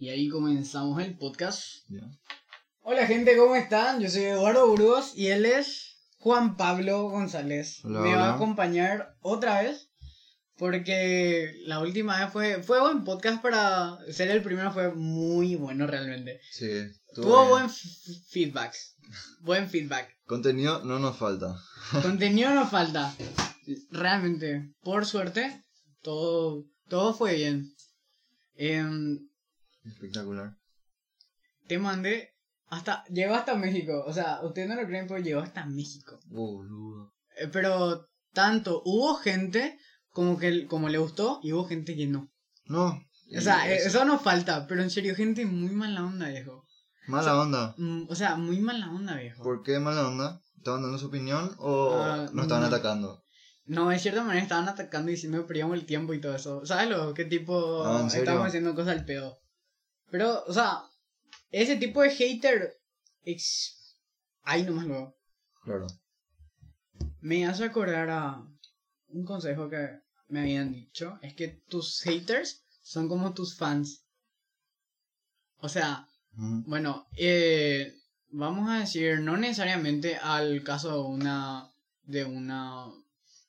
Y ahí comenzamos el podcast. Hola gente, ¿cómo están? Yo soy Eduardo Burgos y él es Juan Pablo González. Hola, Me va a acompañar otra vez porque la última vez fue, fue buen podcast para ser el primero, fue muy bueno realmente. Sí. Tuvo bien. buen feedback. Buen feedback. Contenido no nos falta. Contenido nos falta. Realmente, por suerte, todo, todo fue bien. Em, Espectacular. te mandé hasta. Llegó hasta México. O sea, ustedes no lo creen, pero llegó hasta México. Boludo. Eh, Pero tanto, hubo gente como que como le gustó y hubo gente que no. No. O sea, eh, eso nos falta, pero en serio, gente muy mala onda, viejo. Mala onda. Mm, O sea, muy mala onda, viejo. ¿Por qué mala onda? ¿Estaban dando su opinión o Ah, nos estaban no. atacando? No, de cierta manera estaban atacando y diciendo que perdíamos el tiempo y todo eso. ¿Sabes lo? ¿Qué tipo Ah, estábamos haciendo cosas al pedo? Pero, o sea, ese tipo de hater. ex- Ahí nomás luego. Claro. Me hace acordar a un consejo que me habían dicho. Es que tus haters son como tus fans. O sea, bueno, eh, vamos a decir, no necesariamente al caso de una, de una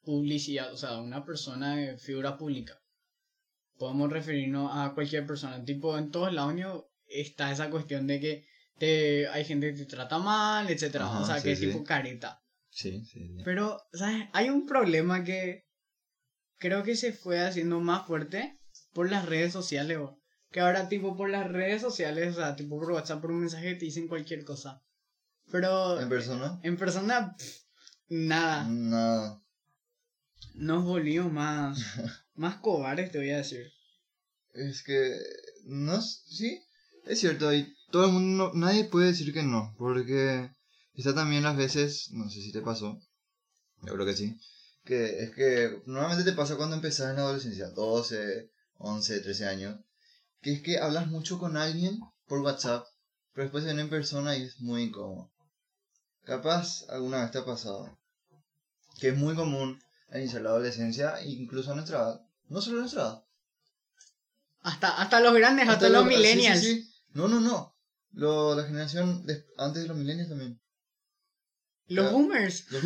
publicidad, o sea, una persona de figura pública. Podemos referirnos a cualquier persona. Tipo, en todos lados ¿no? está esa cuestión de que te, hay gente que te trata mal, etcétera Ajá, O sea, sí, que es sí. tipo careta. Sí, sí, sí. Pero, ¿sabes? Hay un problema que creo que se fue haciendo más fuerte por las redes sociales, bo. Que ahora, tipo, por las redes sociales, o sea, tipo por WhatsApp, por un mensaje te dicen cualquier cosa. Pero ¿En persona? en persona, pff, nada. Nada. Nos volvimos más, más cobardes, te voy a decir. Es que. No. Sí. Es cierto. Y todo el mundo. Nadie puede decir que no. Porque. Está también las veces. No sé si te pasó. Yo creo que sí. Que es que. Normalmente te pasa cuando empezás en la adolescencia. 12, 11, 13 años. Que es que hablas mucho con alguien por WhatsApp. Pero después se ven en persona y es muy incómodo. Capaz alguna vez te ha pasado. Que es muy común al iniciar la adolescencia. Incluso a nuestra edad. No solo nuestra edad. Hasta, hasta los grandes, hasta, Hasta los lo- sí, sí, millennials. sí. No, no, no. Lo, la generación antes de los millennials también. Los boomers. Los,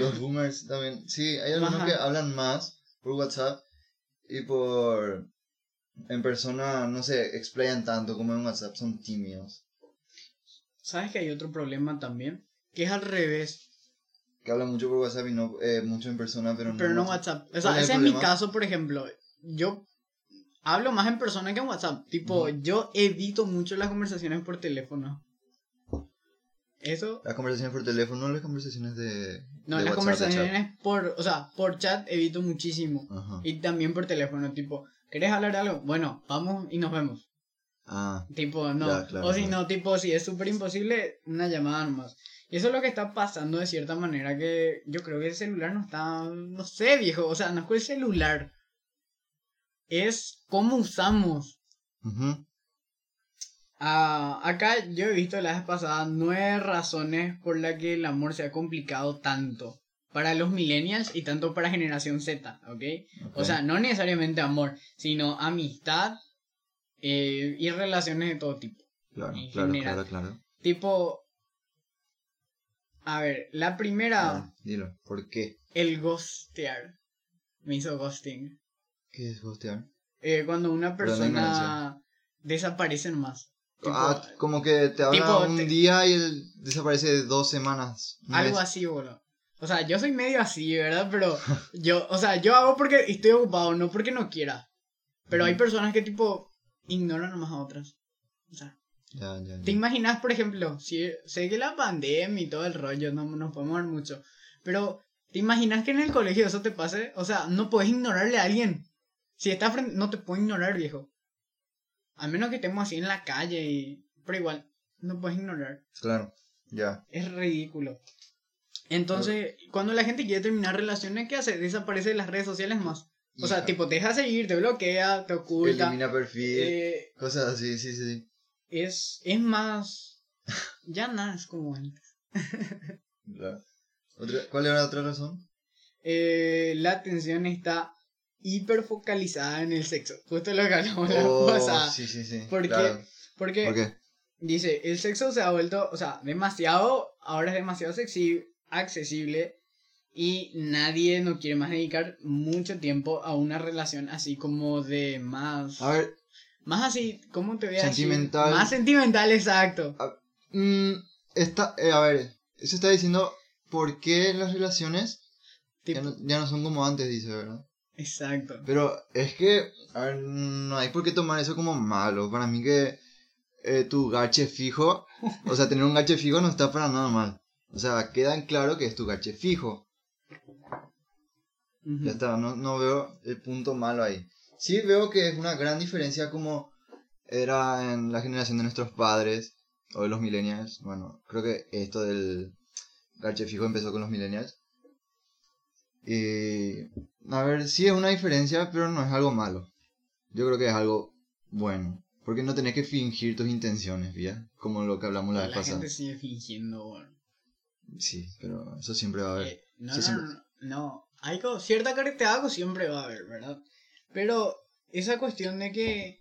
los boomers también. Sí, hay algunos Ajá. que hablan más por WhatsApp y por... En persona no se explayan tanto como en WhatsApp, son tímidos. ¿Sabes que hay otro problema también? Que es al revés. Que hablan mucho por WhatsApp y no eh, mucho en persona, pero no Pero no WhatsApp. WhatsApp. O sea, ¿Cuál es ese es mi caso, por ejemplo. Yo hablo más en persona que en WhatsApp. Tipo, yo evito mucho las conversaciones por teléfono. Eso. Las conversaciones por teléfono, las conversaciones de... No, de las WhatsApp, conversaciones por. O sea, por chat evito muchísimo. Y también por teléfono. Tipo, ¿querés hablar de algo? Bueno, vamos y nos vemos. Ah, Tipo, no. Ya, claro, o si claro. no, tipo, si es súper imposible, una llamada nomás. Y eso es lo que está pasando de cierta manera que yo creo que el celular no está, no sé, viejo, o sea, no es con el celular. Es cómo usamos. Ah, acá yo he visto la vez pasada nueve razones por las que el amor se ha complicado tanto para los millennials y tanto para generación Z, ¿ok? O Ok. sea, no necesariamente amor, sino amistad eh, y relaciones de todo tipo. Claro, en claro, general. claro, claro. Tipo. A ver, la primera, Ah, dilo, ¿por qué? el ghostear. Me hizo ghosting. ¿Qué es ghostear? Eh, cuando una persona desaparece más. Tipo, ah, como que te habla tipo, un te- día y él desaparece dos semanas. algo así, boludo. O sea, yo soy medio así, ¿verdad? Pero yo, o sea, yo hago porque estoy ocupado, no porque no quiera. Pero hay personas que, tipo, ignoran nomás a otras. O sea, Ya, ya, ya. ¿Te imaginas, por ejemplo, si sé que la pandemia y todo el rollo, no nos podemos ver mucho, pero ¿te imaginas que en el colegio eso te pase? O sea, no puedes ignorarle a alguien. Si está frente, no te puedo ignorar, viejo. A menos que estemos así en la calle y... Pero igual, no puedes ignorar. Claro, ya. Es ridículo. Entonces, cuando la gente quiere terminar relaciones, ¿qué hace? Desaparece de las redes sociales más. O sea, tipo, te deja seguir, te bloquea, te oculta. Elimina perfil, Eh, cosas así, sí, sí, sí. Es, es más... Ya nada es como antes. ¿Cuál era la otra razón? Eh, la atención está hiper focalizada en el sexo. Justo lo que hablamos la Oh, pasada. sí, sí, sí. ¿Por qué? claro. Porque dice, el sexo se ha vuelto, o sea, demasiado, ahora es demasiado sexy, accesible y nadie no quiere más dedicar mucho tiempo a una relación así como de más... A ver, Más así, ¿cómo te voy a decir? Sentimental. Más sentimental, exacto. mm, está, eh, a ver, eso está diciendo por qué las relaciones ya no, ya no son como antes, dice, ¿verdad? Exacto. Pero es que, a ver, no hay por qué tomar eso como malo. Para mí que eh, tu gache fijo, o sea, tener un gache fijo no está para nada mal. O sea, queda en claro que es tu gache fijo. Ya está, no, no veo el punto malo ahí. Sí veo que es una gran diferencia como era en la generación de nuestros padres o de los millennials. Bueno, creo que esto del gache fijo empezó con los millennials. Y a ver, sí es una diferencia, pero no es algo malo. Yo creo que es algo bueno. Porque no tenés que fingir tus intenciones, ¿ya? Como lo que hablamos la La, vez pasada. gente sigue fingiendo, bueno. Sí, pero eso siempre va a haber. Eh, no, no, siempre. no, no. Hay co- cierta característica siempre va a haber, ¿verdad? Pero esa cuestión de que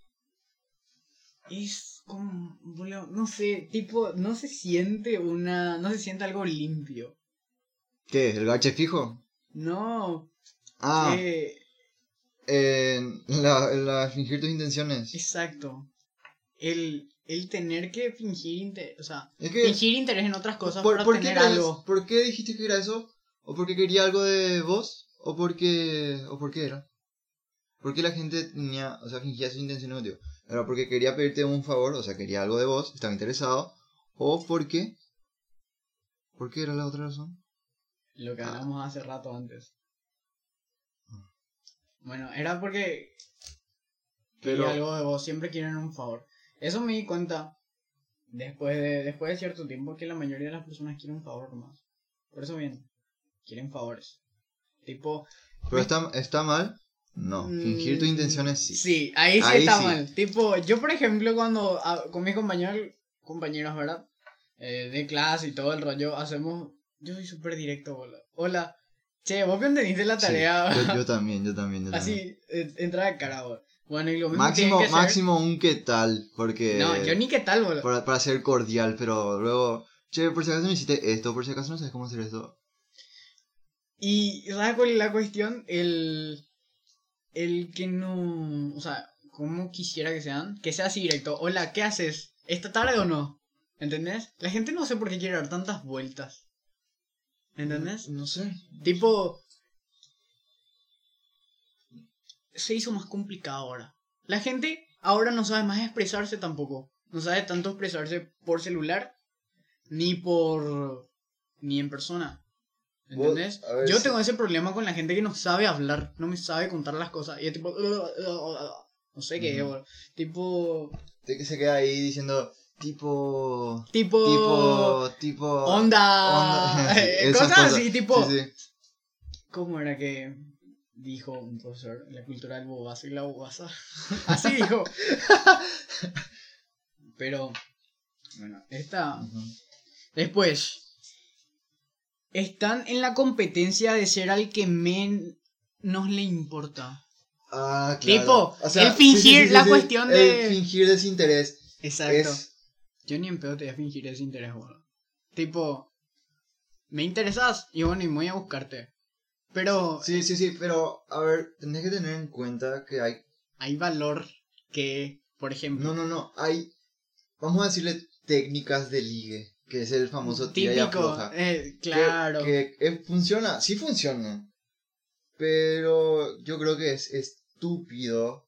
es como, boludo, no sé, tipo, no se siente una, no se siente algo limpio. ¿Qué? ¿El gache fijo? No, Ah, eh, eh, la, la fingir tus intenciones. exacto. El, el tener que fingir, inte- o sea, Es que, fingir interés en otras cosas ¿por, para por qué tener crees- algo. ¿por qué dijiste que era eso? ¿O porque quería algo de vos? ¿O porque, o por qué era? ¿Por qué la gente tenía, o sea, fingía sus intenciones contigo? ¿Era porque quería pedirte un favor, o sea, quería algo de vos, estaba interesado? ¿O porque, por qué era la otra razón? Lo que Ah. hablamos hace rato antes. Bueno, era porque Pero- quería algo de vos, siempre quieren un favor. Eso me di cuenta después de, después de cierto tiempo que la mayoría de las personas quieren un favor más. Por eso bien, quieren favores. Tipo, ¿Pero está, está mal? No, fingir tus mm, intenciones sí. Sí, ahí sí Ahí está sí. mal. Tipo, yo por ejemplo cuando ah, con mis compañeros, compañeros, ¿verdad? Eh, de clase y todo el rollo, hacemos... Yo soy súper directo, hola. Hola. Che, vos que entendiste la Sí, tarea. yo, yo también, yo también, yo también. Así, eh, entra de cara, boludo. Bueno, y lo mismo Máximo, que máximo un qué tal, porque... No, yo ni qué tal, boludo. para, para ser cordial, pero luego, che, por si acaso no hiciste esto, por si acaso no sabes cómo hacer esto. Y, ¿sabes cuál es la cuestión? El... El que no... O sea, como quisiera que sean, que sea así directo. Hola, ¿qué haces? ¿Esta tarde o no? ¿Entendés? La gente no sé por qué quiere dar tantas vueltas. ¿Entendés? No sé. Tipo... Se hizo más complicado ahora. La gente ahora no sabe más expresarse tampoco. No sabe tanto expresarse por celular ni por... ni en persona. ¿Entendés? ver Yo tengo ese problema con la gente que no sabe hablar, no me sabe contar las cosas. Y es tipo... No sé qué, Ujú. boludo. tipo... Que se queda ahí diciendo, tipo... Tipo... Tipo... Tipo... Onda. eh, cosas así, tipo... Sí, sí. ¿Cómo era que dijo un profesor? La cultura del bobazo y la bobaza. Así dijo. Pero, bueno, esta. Después. Están en la competencia de ser al que menos le importa. Ah, claro. Tipo, el fingir, la cuestión de- El fingir desinterés. Exacto. Es... Yo ni en pedo te voy a fingir ese interés, boludo. Tipo, me interesas y bueno, y voy a buscarte. Pero Sí, sí, sí, pero, a ver, tenés que tener en cuenta que hay... hay valor que, por ejemplo, No, no, no, hay... Vamos a decirle técnicas de ligue, que es el famoso tira y afloja. eh, Que- claro. Que, eh, funciona, sí funciona. Pero yo creo que es estúpido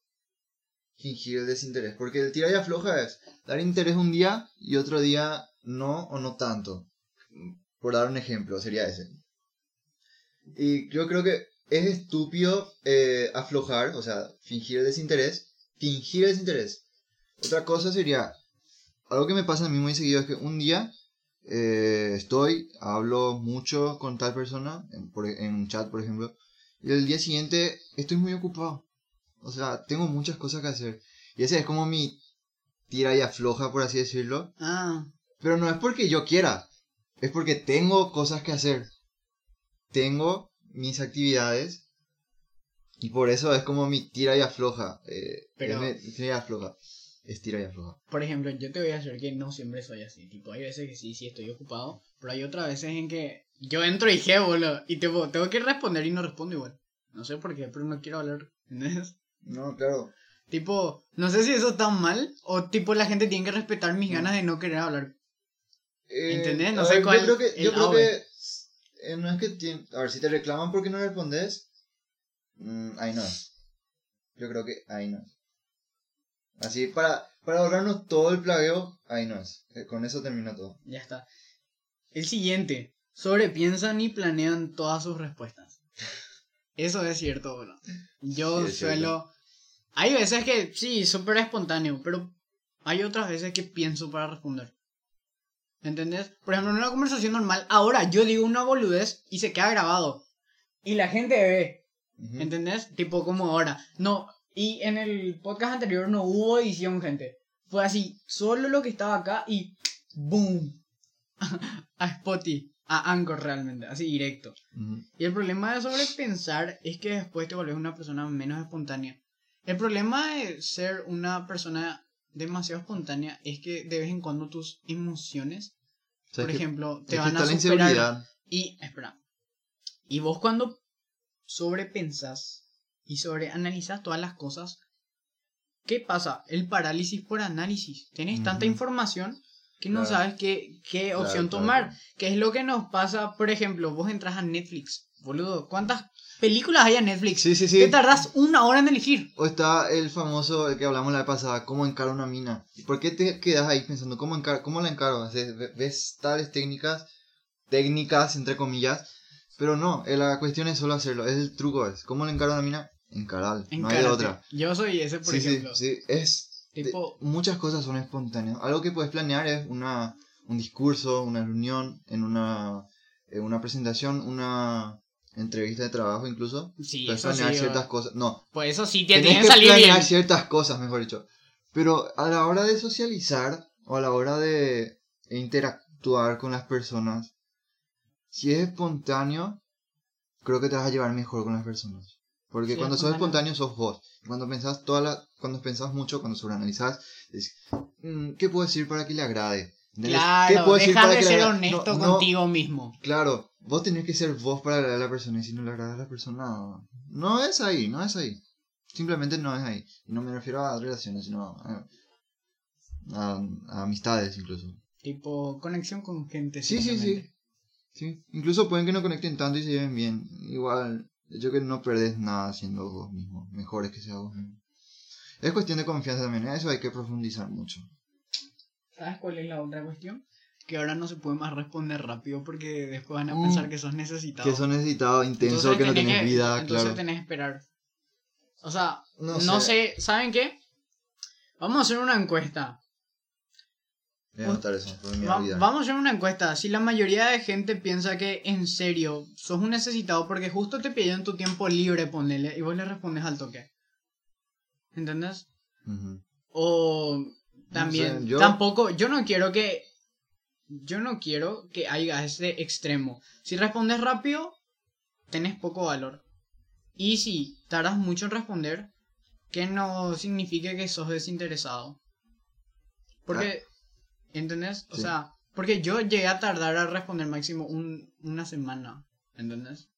fingir el desinterés. Porque el tira y afloja es dar interés un día y otro día no o no tanto. Por dar un ejemplo, sería ese. Y yo creo que es estúpido eh, aflojar, o sea, fingir el desinterés. Fingir el desinterés. Otra cosa sería, algo que me pasa a mí muy seguido es que un día eh, estoy, hablo mucho con tal persona, en, por- en un chat por ejemplo, y el día siguiente estoy muy ocupado. O sea, tengo muchas cosas que hacer. Y ese es como mi tira y afloja, por así decirlo. Ah, Pero no es porque yo quiera, es porque tengo cosas que hacer. Tengo mis actividades Y por eso es como mi tira y afloja. Eh, Pero- es mi tira y afloja. Es tira y afloja. Por ejemplo, yo te voy a decir que no siempre soy así. Tipo, hay veces que sí, sí estoy ocupado. Pero hay otras veces en que yo entro y qué, boludo. Y tipo, tengo que responder y no respondo igual. No sé por qué, pero no quiero hablar. ¿Entendés? No, claro. Tipo, no sé si eso está mal. O tipo, la gente tiene que respetar mis ganas de no querer hablar. Eh, ¿Entendés? No sé ver, cuál Yo creo que, yo creo AVE. que eh, no es que A ver, si te reclaman porque no respondes, mm, ahí no es. Yo creo que ahí no es. Así, para, para ahorrarnos todo el plagueo, ahí no es. Eh, Con eso termina todo. Ya está. El siguiente. Sobrepiensan y planean todas sus respuestas. Eso es cierto, bro. Yo Sí, suelo... Hay veces que sí, súper espontáneo, pero hay otras veces que pienso para responder. ¿Entendés? Por ejemplo, en una conversación normal, ahora yo digo una boludez y se queda grabado. Y la gente ve. ¿Entendés? Tipo como ahora. No, y en el podcast anterior no hubo edición, gente. Fue así, solo lo que estaba acá y ¡boom! a Spotify, a Anchor realmente, así directo. Y el problema de sobrepensar es que después te vuelves una persona menos espontánea. El problema de ser una persona demasiado espontánea es que de vez en cuando tus emociones, O sea, por ejemplo, te van a la superar. Y, espera. Y vos cuando sobrepensas y sobreanalizas todas las cosas, ¿qué pasa? El parálisis por análisis. Tenés tanta Ujú. información que no Claro. sabes qué, qué opción claro, tomar. claro. ¿Qué es lo que nos pasa? Por ejemplo, vos entras a Netflix. Boludo, ¿cuántas películas hay en Netflix? Sí, sí, sí. Te tardás una hora en elegir. O está el famoso el que hablamos la vez pasada, cómo encaro una mina. ¿Y por qué te quedas ahí pensando cómo, encar cómo la encaro? O sea, ve- ves tales técnicas, técnicas entre comillas, pero no, eh, la cuestión es solo hacerlo, es el truco, es cómo le encaro una mina, encarar, no hay de otra. Yo soy ese, por Sí, sí, ejemplo. sí, es... de- Tipo, muchas cosas son espontáneas. Algo que puedes planear es una, un discurso, una reunión, en una, en una presentación, una entrevista de trabajo incluso. sí, Puedes eso sí. planear o- ciertas cosas. No, Pues eso sí, te tienen que que salir planear bien. ciertas cosas, mejor dicho. Pero a la hora de socializar o a la hora de interactuar con las personas, si es espontáneo, creo que te vas a llevar mejor con las personas. Porque Sí, cuando sos espontáneo. sos vos. Cuando pensás toda la, cuando pensás mucho, cuando sobreanalizás, es "Mm, ¿qué puedo decir para que le agrade? ¿Entendés? ¿Qué Claro, puedo decir para de que ser honesto No, no, contigo mismo. Claro, vos tenés que ser vos para agradar a la persona y si no le agrada a la persona, no es ahí, no es ahí. Simplemente no es ahí. Y no me refiero a relaciones, sino a, a- a amistades incluso. Tipo, conexión con gente. Sí, sí, sí. Sí, incluso pueden que no conecten tanto y se lleven bien. Igual, yo que no perdés nada siendo vos mismo. Mejor es que sea vos mismo. Es cuestión de confianza también, eso hay que profundizar mucho. ¿Sabes cuál es la otra cuestión? Que ahora no se puede más responder rápido porque después van a Mm. pensar que sos necesitado. Que son necesitados, intenso, Entonces que no tenés vida, Entonces claro. tenés que esperar. O sea, No no, sé. sé. ¿Saben qué? Vamos a hacer una encuesta. Voy a anotar eso, Va- vamos a hacer una encuesta. Si la mayoría de gente piensa que en serio sos un necesitado porque justo te pidieron tu tiempo libre, ponele, y vos le respondes al toque. ¿Entendés? O también, sé, yo- tampoco, yo no quiero que, yo no quiero que haya ese extremo. Si respondes rápido, tenés poco valor. Y si tardas mucho en responder, que no signifique que sos desinteresado. Porque, ¿entendés? O Sí. sea, porque yo llegué a tardar a responder máximo un, una semana, ¿entendés?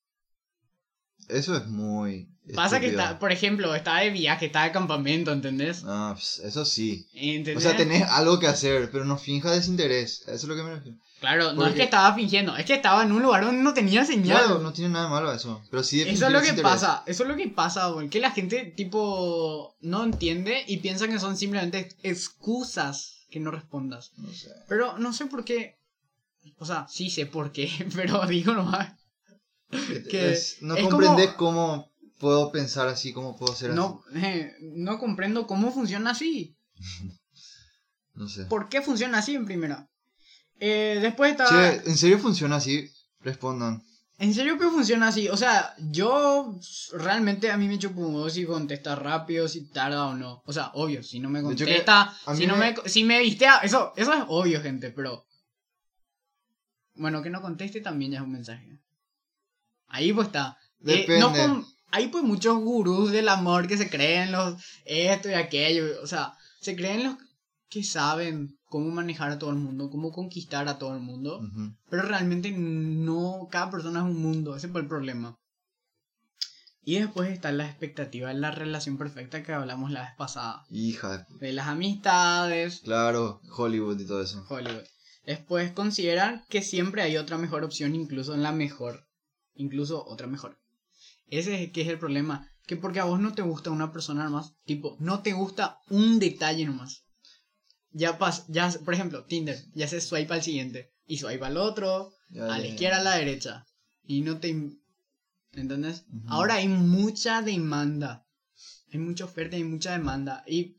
Eso es muy. Pasa que estúpido. está, por ejemplo, estaba de viaje, estaba de campamento, ¿entendés? Ah, pues, eso sí. ¿Entendés? O sea, tenés algo que hacer, pero no finja desinterés. Eso es lo que me refiero. Claro, no Porque- es que estaba fingiendo, es que estaba en un lugar donde no tenía señal. Claro, no tiene nada de malo eso. Pero sí eso es lo que pasa, eso es lo que pasa, güey, que la gente tipo no entiende y piensa que son simplemente excusas que no respondas. No sé. Pero no sé por qué. O sea, sí sé por qué, pero digo nomás. Que Es- no es comprendes como- cómo puedo pensar así, cómo puedo ser No, eh, no comprendo cómo funciona así. así. No sé. ¿Por qué funciona así en primera? Eh, después está... Che, ¿en serio funciona así? Respondan. ¿En serio que funciona así? O sea, yo realmente a mí me chupo un huevo si contesta rápido, si tarda o no. O sea, obvio, si no me contesta, si no me- me... si me vistea, eso, eso es obvio, gente, pero... Bueno, que no conteste también ya es un mensaje. Ahí pues está. Eh, Depende. no hay pues muchos gurús del amor que se creen los esto y aquello, o sea, se creen los que saben cómo manejar a todo el mundo, cómo conquistar a todo el mundo, pero realmente no, cada persona es un mundo, ese fue el problema. Y después está la expectativa de la relación perfecta que hablamos la vez pasada, Hija, de- las amistades, claro, Hollywood y todo eso. Hollywood. Después consideran que siempre hay otra mejor opción, incluso en la mejor, incluso otra mejor. Ese es que es el problema, que porque a vos no te gusta una persona nomás, tipo, no te gusta un detalle nomás. Ya pas, ya, por ejemplo, Tinder, ya se swipe al siguiente, y swipe al otro, Ya, a la ya, izquierda, a la derecha, y no te... ¿Entendés? Ahora hay mucha demanda, hay mucha oferta y mucha demanda, y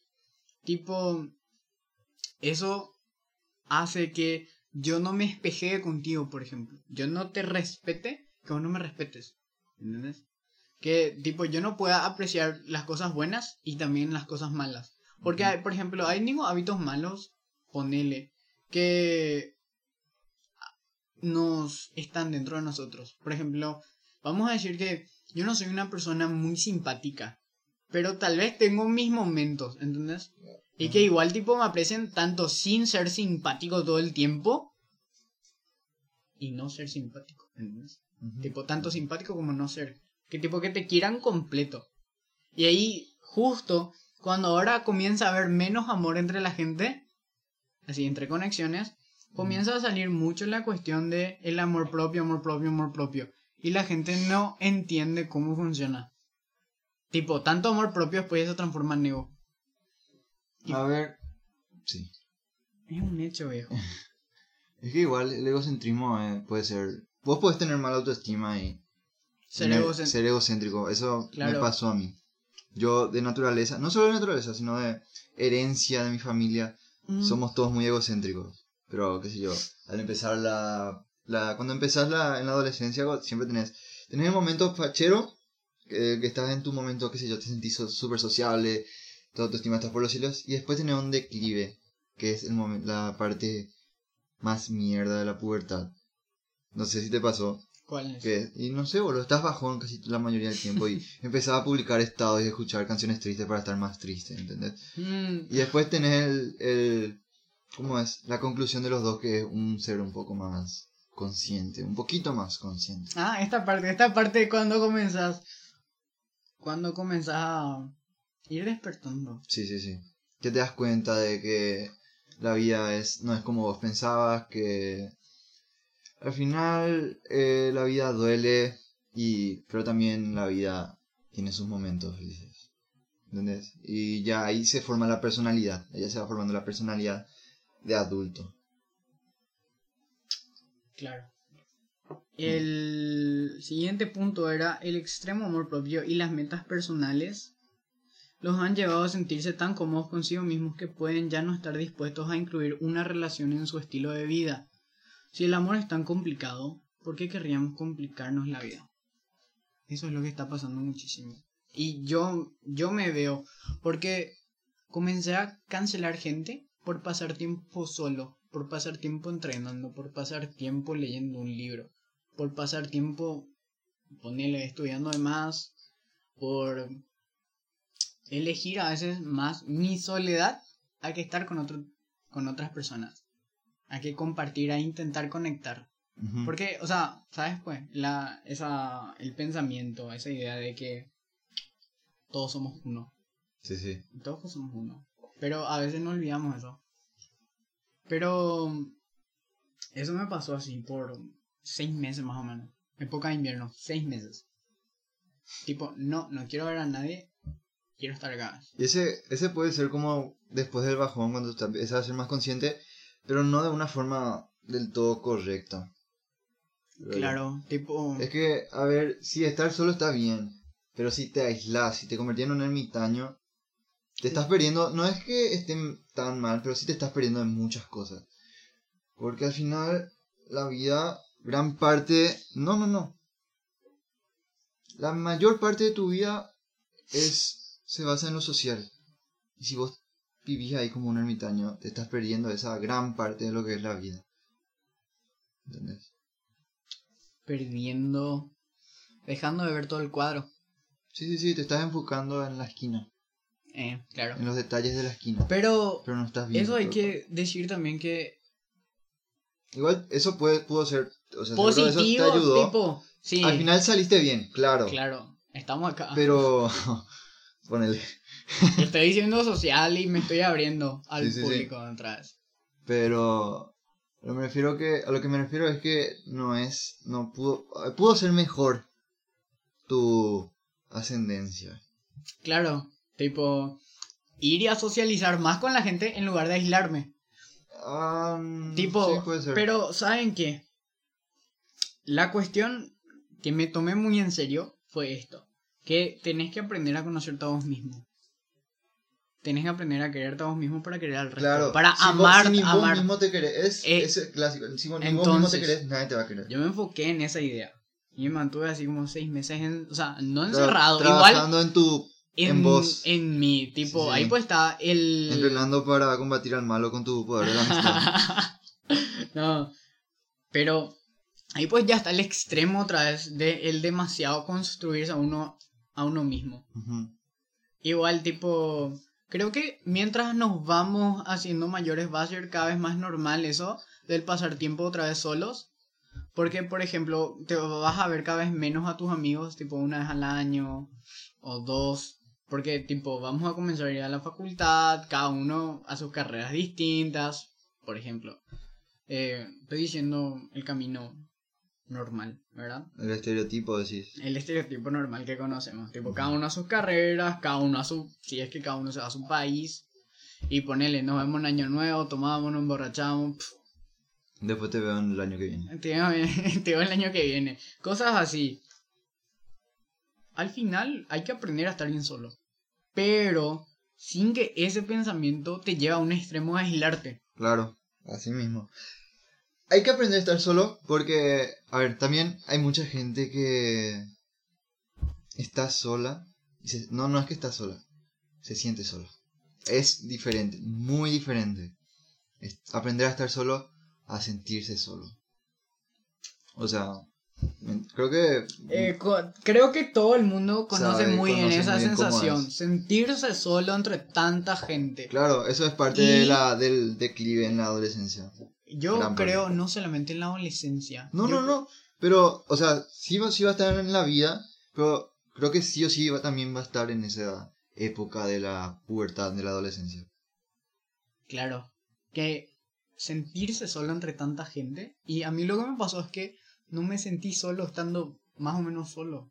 tipo, eso hace que yo no me espejee contigo, por ejemplo. Yo no te respete, que vos no me respetes. ¿Entendés? Que, tipo, yo no pueda apreciar las cosas buenas y también las cosas malas. Porque, hay, por ejemplo, hay ningún hábitos malos, ponele, que nos están dentro de nosotros. Por ejemplo, vamos a decir que yo no soy una persona muy simpática, pero tal vez tengo mis momentos, ¿entendés? Y que igual tipo me aprecian tanto sin ser simpático todo el tiempo y no ser simpático, ¿entendés? Tipo, tanto simpático como no ser. Que tipo que te quieran completo. Y ahí, justo, cuando ahora comienza a haber menos amor entre la gente, así entre conexiones, comienza a salir mucho la cuestión de el amor propio, amor propio, amor propio. Y la gente no entiende cómo funciona. Tipo, tanto amor propio después se transforma en ego. A ver, sí. Es un hecho, viejo. Es que igual el egocentrismo eh, puede ser... Vos podés tener mala autoestima y Ser egocéntrico. ser egocéntrico. Eso Claro. me pasó a mí. Yo de naturaleza, no solo de naturaleza, sino de herencia de mi familia, Mm. somos todos muy egocéntricos. Pero, qué sé yo, al empezar la... la cuando empezás la, en la adolescencia, siempre tenés... Tenés el momento fachero, que, que estás en tu momento, qué sé yo, te sentís súper sociable, tu autoestima está por los cielos, y después tenés un declive, que es el momen- la parte más mierda de la pubertad. No sé si te pasó, ¿Cuál es? que, y no sé, boludo, estás bajón casi la mayoría del tiempo y empezaba a publicar estados y escuchar canciones tristes para estar más triste, ¿entendés? Mm, Y después tenés el, el, ¿cómo es? La conclusión de los dos que es un ser un poco más consciente, un poquito más consciente. Ah, esta parte, esta parte cuando comenzás. Cuando comenzás a ir despertando. Sí, sí, sí. Que te das cuenta de que la vida es, no es como vos pensabas, que al final eh, la vida duele, y, pero también la vida tiene sus momentos felices. ¿Entendés? Y ya ahí se forma la personalidad, ya se va formando la personalidad de adulto. Claro. El siguiente punto era el extremo amor propio y las metas personales los han llevado a sentirse tan cómodos consigo mismos que pueden ya no estar dispuestos a incluir una relación en su estilo de vida. Si el amor es tan complicado, ¿por qué querríamos complicarnos la vida? Eso es lo que está pasando muchísimo. Y yo, yo me veo, porque comencé a cancelar gente por pasar tiempo solo, por pasar tiempo entrenando, por pasar tiempo leyendo un libro, por pasar tiempo, ponerle estudiando de más, por elegir a veces más mi soledad a que estar con otro, con otras personas, a que compartir, a intentar conectar. Porque, o sea, ¿sabes? Pues, la, esa, el pensamiento, esa idea de que todos somos uno. Sí, sí. Todos somos uno. Pero a veces no olvidamos eso. Pero eso me pasó así por seis meses más o menos. Época de invierno, seis meses. Tipo, no, no quiero ver a nadie. Quiero estar acá. Y ese, ese puede ser como después del bajón, cuando empiezas a ser más consciente, pero no de una forma del todo correcta. Claro, tipo... Es que, a ver, si estar solo está bien, pero si te aislas, si te convertís en un ermitaño, te estás perdiendo, no es que estén tan mal, pero sí te estás perdiendo de muchas cosas. Porque al final, la vida, gran parte, no, no, no. La mayor parte de tu vida es, se basa en lo social. Y si vos vivís ahí como un ermitaño, te estás perdiendo esa gran parte de lo que es la vida. ¿Entendés? perdiendo, dejando de ver todo el cuadro. Sí, sí, sí, te estás enfocando en la esquina, Eh, claro. en los detalles de la esquina. Pero Pero no estás viendo. eso hay todo. que decir también que Igual, eso puede, pudo ser. O sea, seguro eso te positivo, ayudó. tipo, sí, Al final saliste bien, claro. claro, estamos acá. Pero. Ponele. Estoy diciendo social y me estoy abriendo al Sí, sí, sí. público otra vez. Pero. Pero me refiero que. A lo que me refiero es que no es. No pudo. Pudo ser mejor tu ascendencia. Claro, tipo, ir a socializar más con la gente en lugar de aislarme. Mm, Tipo, sí, puede ser. pero ¿saben qué? La cuestión que me tomé muy en serio fue esto. Que tenés que aprender a conocerte a vos mismo. Tenés que aprender a quererte a vos mismo para querer al resto. Claro, para si vos- amar, si ni vos amar. mismo te querés, es, Eh, es clásico. Si vos, ni vos mismo te entonces, querés, nadie te va a querer. Yo me enfoqué en esa idea. Y me mantuve así como seis meses en... O sea, no Tra- encerrado. Igual Trabajando en tu. en, en vos. en mí. Tipo, Sí, sí. ahí pues está el... Entrenando para combatir al malo con tu poder de la amistad. no. Pero ahí pues ya está el extremo otra vez de el demasiado construirse a uno a uno mismo. Igual tipo creo que mientras nos vamos haciendo mayores va a ser cada vez más normal eso del pasar tiempo otra vez solos. Porque, por ejemplo, te vas a ver cada vez menos a tus amigos, tipo una vez al año o dos. Porque, tipo, vamos a comenzar a ir a la facultad, cada uno a sus carreras distintas, por ejemplo. Eh, estoy diciendo el camino normal, ¿verdad? El estereotipo decís. El estereotipo normal que conocemos. Tipo, cada uno a sus carreras, cada uno a su. Si es que cada uno se va a su país. Y ponele, nos vemos en año nuevo, tomamos, nos emborrachamos. Después te veo en el año que viene. te veo, te veo el año que viene. Cosas así. Al final hay que aprender a estar bien solo. Pero sin que ese pensamiento te lleve a un extremo de aislarte. Claro, así mismo. Hay que aprender a estar solo porque, a ver, también hay mucha gente que está sola. se- no, no es que está sola, se siente sola. Es diferente, muy diferente. Es aprender a estar solo a sentirse solo. O sea, creo que... Eh, creo que todo el mundo conoce Sabe, muy bien esa muy bien cómo sensación. es. Sentirse solo entre tanta gente. Claro, eso es parte Y- de la, del declive en la adolescencia. Yo Gran creo no solamente en la adolescencia. No, Yo- no, no. Pero, o sea, sí va, sí va a estar en la vida, pero creo que sí o sí va, también va a estar en esa época de la pubertad, de la adolescencia. Claro. Que sentirse solo entre tanta gente. Y a mí lo que me pasó es que no me sentí solo estando más o menos solo.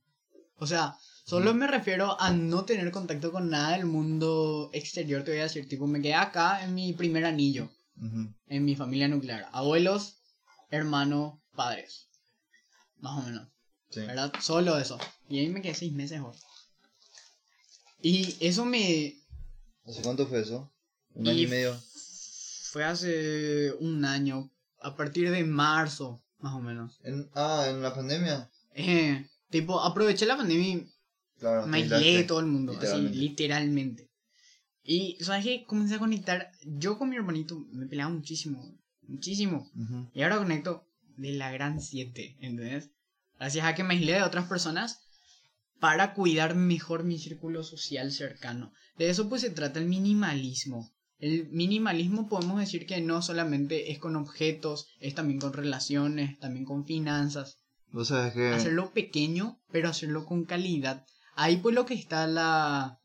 O sea, solo me refiero a no tener contacto con nada del mundo exterior. Te voy a decir, tipo, me quedé acá en mi primer anillo. En mi familia nuclear. Abuelos, hermanos, padres. Más o menos. Sí. ¿verdad? Solo eso. Y ahí me quedé seis meses, güey. Y eso me... ¿Hace cuánto fue eso? Un y año y medio. Fue hace un año. A partir de marzo, más o menos. En- ah, en la pandemia. Eh, tipo, aproveché la pandemia y Claro. me aislé de todo el mundo. Así, literalmente. Y, ¿sabes qué? Comencé a conectar. Yo con mi hermanito me peleaba muchísimo. Muchísimo. Ujú. Y ahora conecto de la gran 7, ¿entendés? Gracias a que me aislé de otras personas para cuidar mejor mi círculo social cercano. De eso pues se trata el minimalismo. El minimalismo podemos decir que no solamente es con objetos, es también con relaciones, también con finanzas. Vos sabés que... Hacerlo pequeño, pero hacerlo con calidad. Ahí pues lo que está la,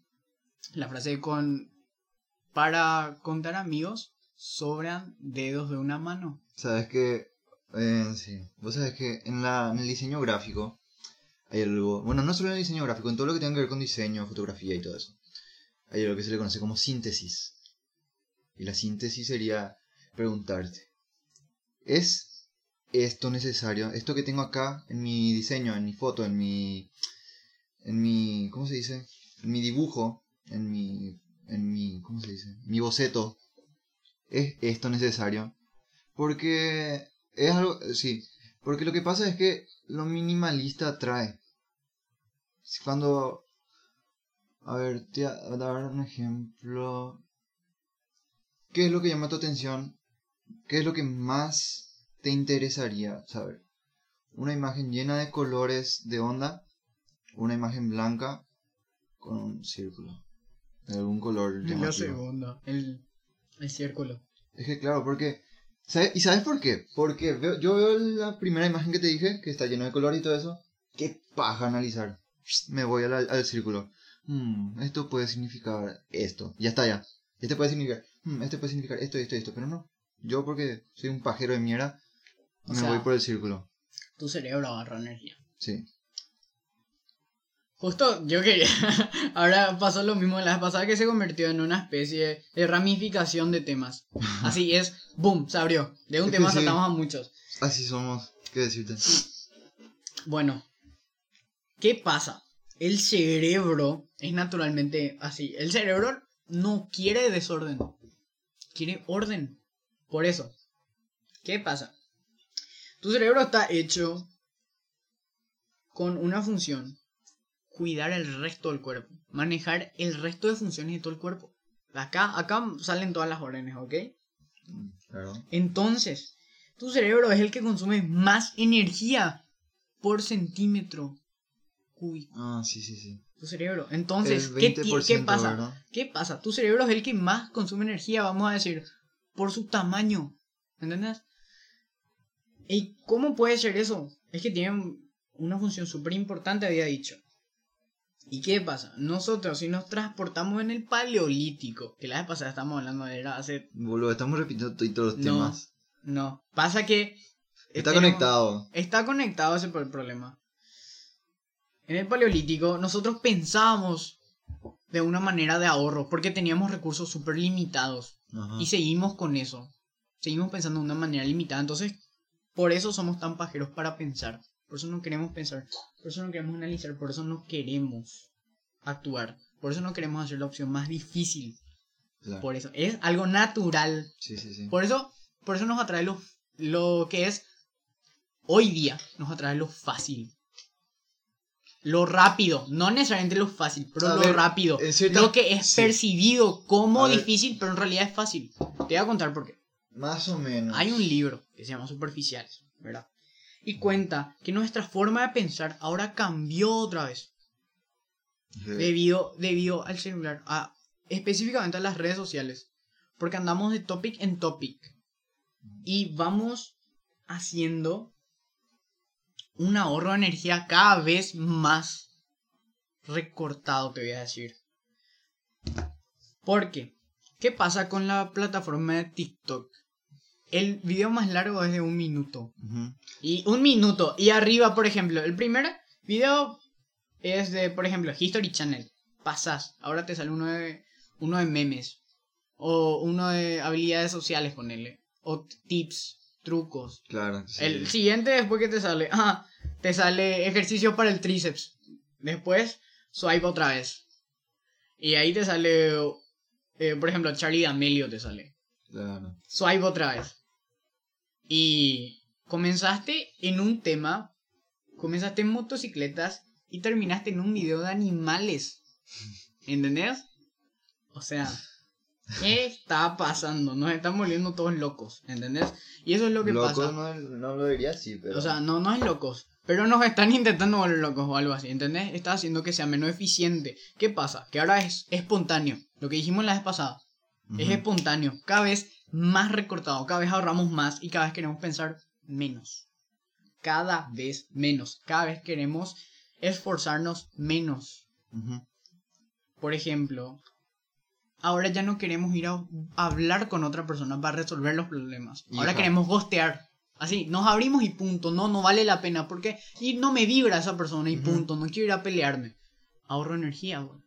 la frase con... Para contar amigos, sobran dedos de una mano. Sabes que... eh, sí. Vos sabés que en, la, en el diseño gráfico hay algo... Bueno, no solo en el diseño gráfico, en todo lo que tenga que ver con diseño, fotografía y todo eso. Hay algo que se le conoce como síntesis. Y la síntesis sería preguntarte. ¿Es esto necesario? Esto que tengo acá en mi diseño, en mi foto, en mi... En mi... ¿Cómo se dice? En mi dibujo, en mi... En mi... ¿Cómo se dice? Mi boceto. ¿Es esto necesario? Porque es algo, sí, porque lo que pasa es que lo minimalista atrae. Cuando, a ver, te voy a dar un ejemplo. ¿Qué es lo que llama tu atención? ¿Qué es lo que más te interesaría saber? ¿Una imagen llena de colores de onda? ¿Una imagen blanca? con un círculo. De algún color. La segunda, el, el círculo. Es que claro, porque... ¿sabe- ¿Y sabes por qué? Porque veo- yo veo la primera imagen que te dije, que está lleno de color y todo eso. Qué paja analizar. Me voy a la- al círculo. Hmm, esto puede significar esto. Ya está ya. Este puede significar... hmm, este puede significar esto, esto, esto. Pero no. Yo porque soy un pajero de mierda, O me sea- voy por el círculo. Tu cerebro agarra energía. Sí. Justo yo quería. Ahora pasó lo mismo la vez pasada que se convirtió en una especie de ramificación de temas. Así es, boom, se abrió. De un Es tema sí. saltamos a muchos. Así somos. ¿Qué decirte? Bueno, ¿qué pasa? El cerebro es naturalmente así. El cerebro no quiere desorden, quiere orden. Por eso, ¿qué pasa? Tu cerebro está hecho con una función, cuidar el resto del cuerpo, manejar el resto de funciones de todo el cuerpo. Acá, acá salen todas las órdenes, ¿ok? Mm, Claro. Entonces, tu cerebro es el que consume más energía por centímetro cúbico. Ah, sí, sí, sí. Tu cerebro. Entonces, ¿qué, ti- 20%, ¿qué pasa? ¿verdad? ¿Qué pasa? Tu cerebro es el que más consume energía, vamos a decir, por su tamaño. ¿Entendés? ¿Y cómo puede ser eso? Es que tiene una función súper importante, había dicho. ¿Y qué pasa? Nosotros, si nos transportamos en el paleolítico, que la vez pasada estamos hablando de era hace. Boludo, estamos repitiendo to- todos los No. temas. No. Pasa que. Está tenemos- conectado. Está conectado ese por el problema. En el paleolítico nosotros pensábamos de una manera de ahorro porque teníamos recursos súper limitados Ajá. y seguimos con eso. Seguimos pensando de una manera limitada. Entonces, por eso somos tan pajeros para pensar. Por eso no queremos pensar. Por eso no queremos analizar. Por eso no queremos actuar. Por eso no queremos hacer la opción más difícil. Claro. Por eso es algo natural. Sí, sí, sí. Por eso, por eso nos atrae lo, lo que es hoy día, nos atrae lo fácil. Lo rápido, no necesariamente lo fácil, pero A lo ver, rápido. cierta- Lo que es percibido como A ver. difícil, pero en realidad es fácil. Te voy a contar por qué. Más o menos. Hay un libro que se llama Superficiales, ¿verdad? Y cuenta que nuestra forma de pensar ahora cambió otra vez. Debido, debido al celular, a, específicamente a las redes sociales. Porque andamos de topic en topic. Y vamos haciendo un ahorro de energía cada vez más recortado, te voy a decir. Porque, ¿qué pasa con la plataforma de TikTok? El video más largo es de un minuto. Y un minuto. Y arriba, por ejemplo, el primer video es de, por ejemplo, History Channel. Pasas. Ahora te sale uno de, uno de memes. O uno de habilidades sociales, ponele. O tips, trucos. Claro. sí. El siguiente después que te sale. Ah, te sale ejercicio para el tríceps. Después, swipe otra vez. Y ahí te sale, eh, por ejemplo, Charlie D'Amelio te sale Claro. swipe otra vez. Y comenzaste en un tema, comenzaste en motocicletas y terminaste en un video de animales. ¿Entendés? O sea, ¿qué está pasando? Nos están volviendo todos locos, ¿entendés? Y eso es lo que pasa. no, no lo diría así, pero. O sea, no, no es locos. Pero nos están intentando volver locos o algo así, ¿entendés? Está haciendo que sea menos eficiente. ¿Qué pasa? Que ahora es espontáneo. Lo que dijimos la vez pasada. Es espontáneo, cada vez más recortado, cada vez ahorramos más y cada vez queremos pensar menos. Cada vez menos, cada vez queremos esforzarnos menos. Por ejemplo, ahora ya no queremos ir a hablar con otra persona para resolver los problemas. Ahora queremos gostear. Así, nos abrimos y punto, no, no vale la pena porque y no me vibra esa persona y punto, no quiero ir a pelearme. Ahorro energía, güey.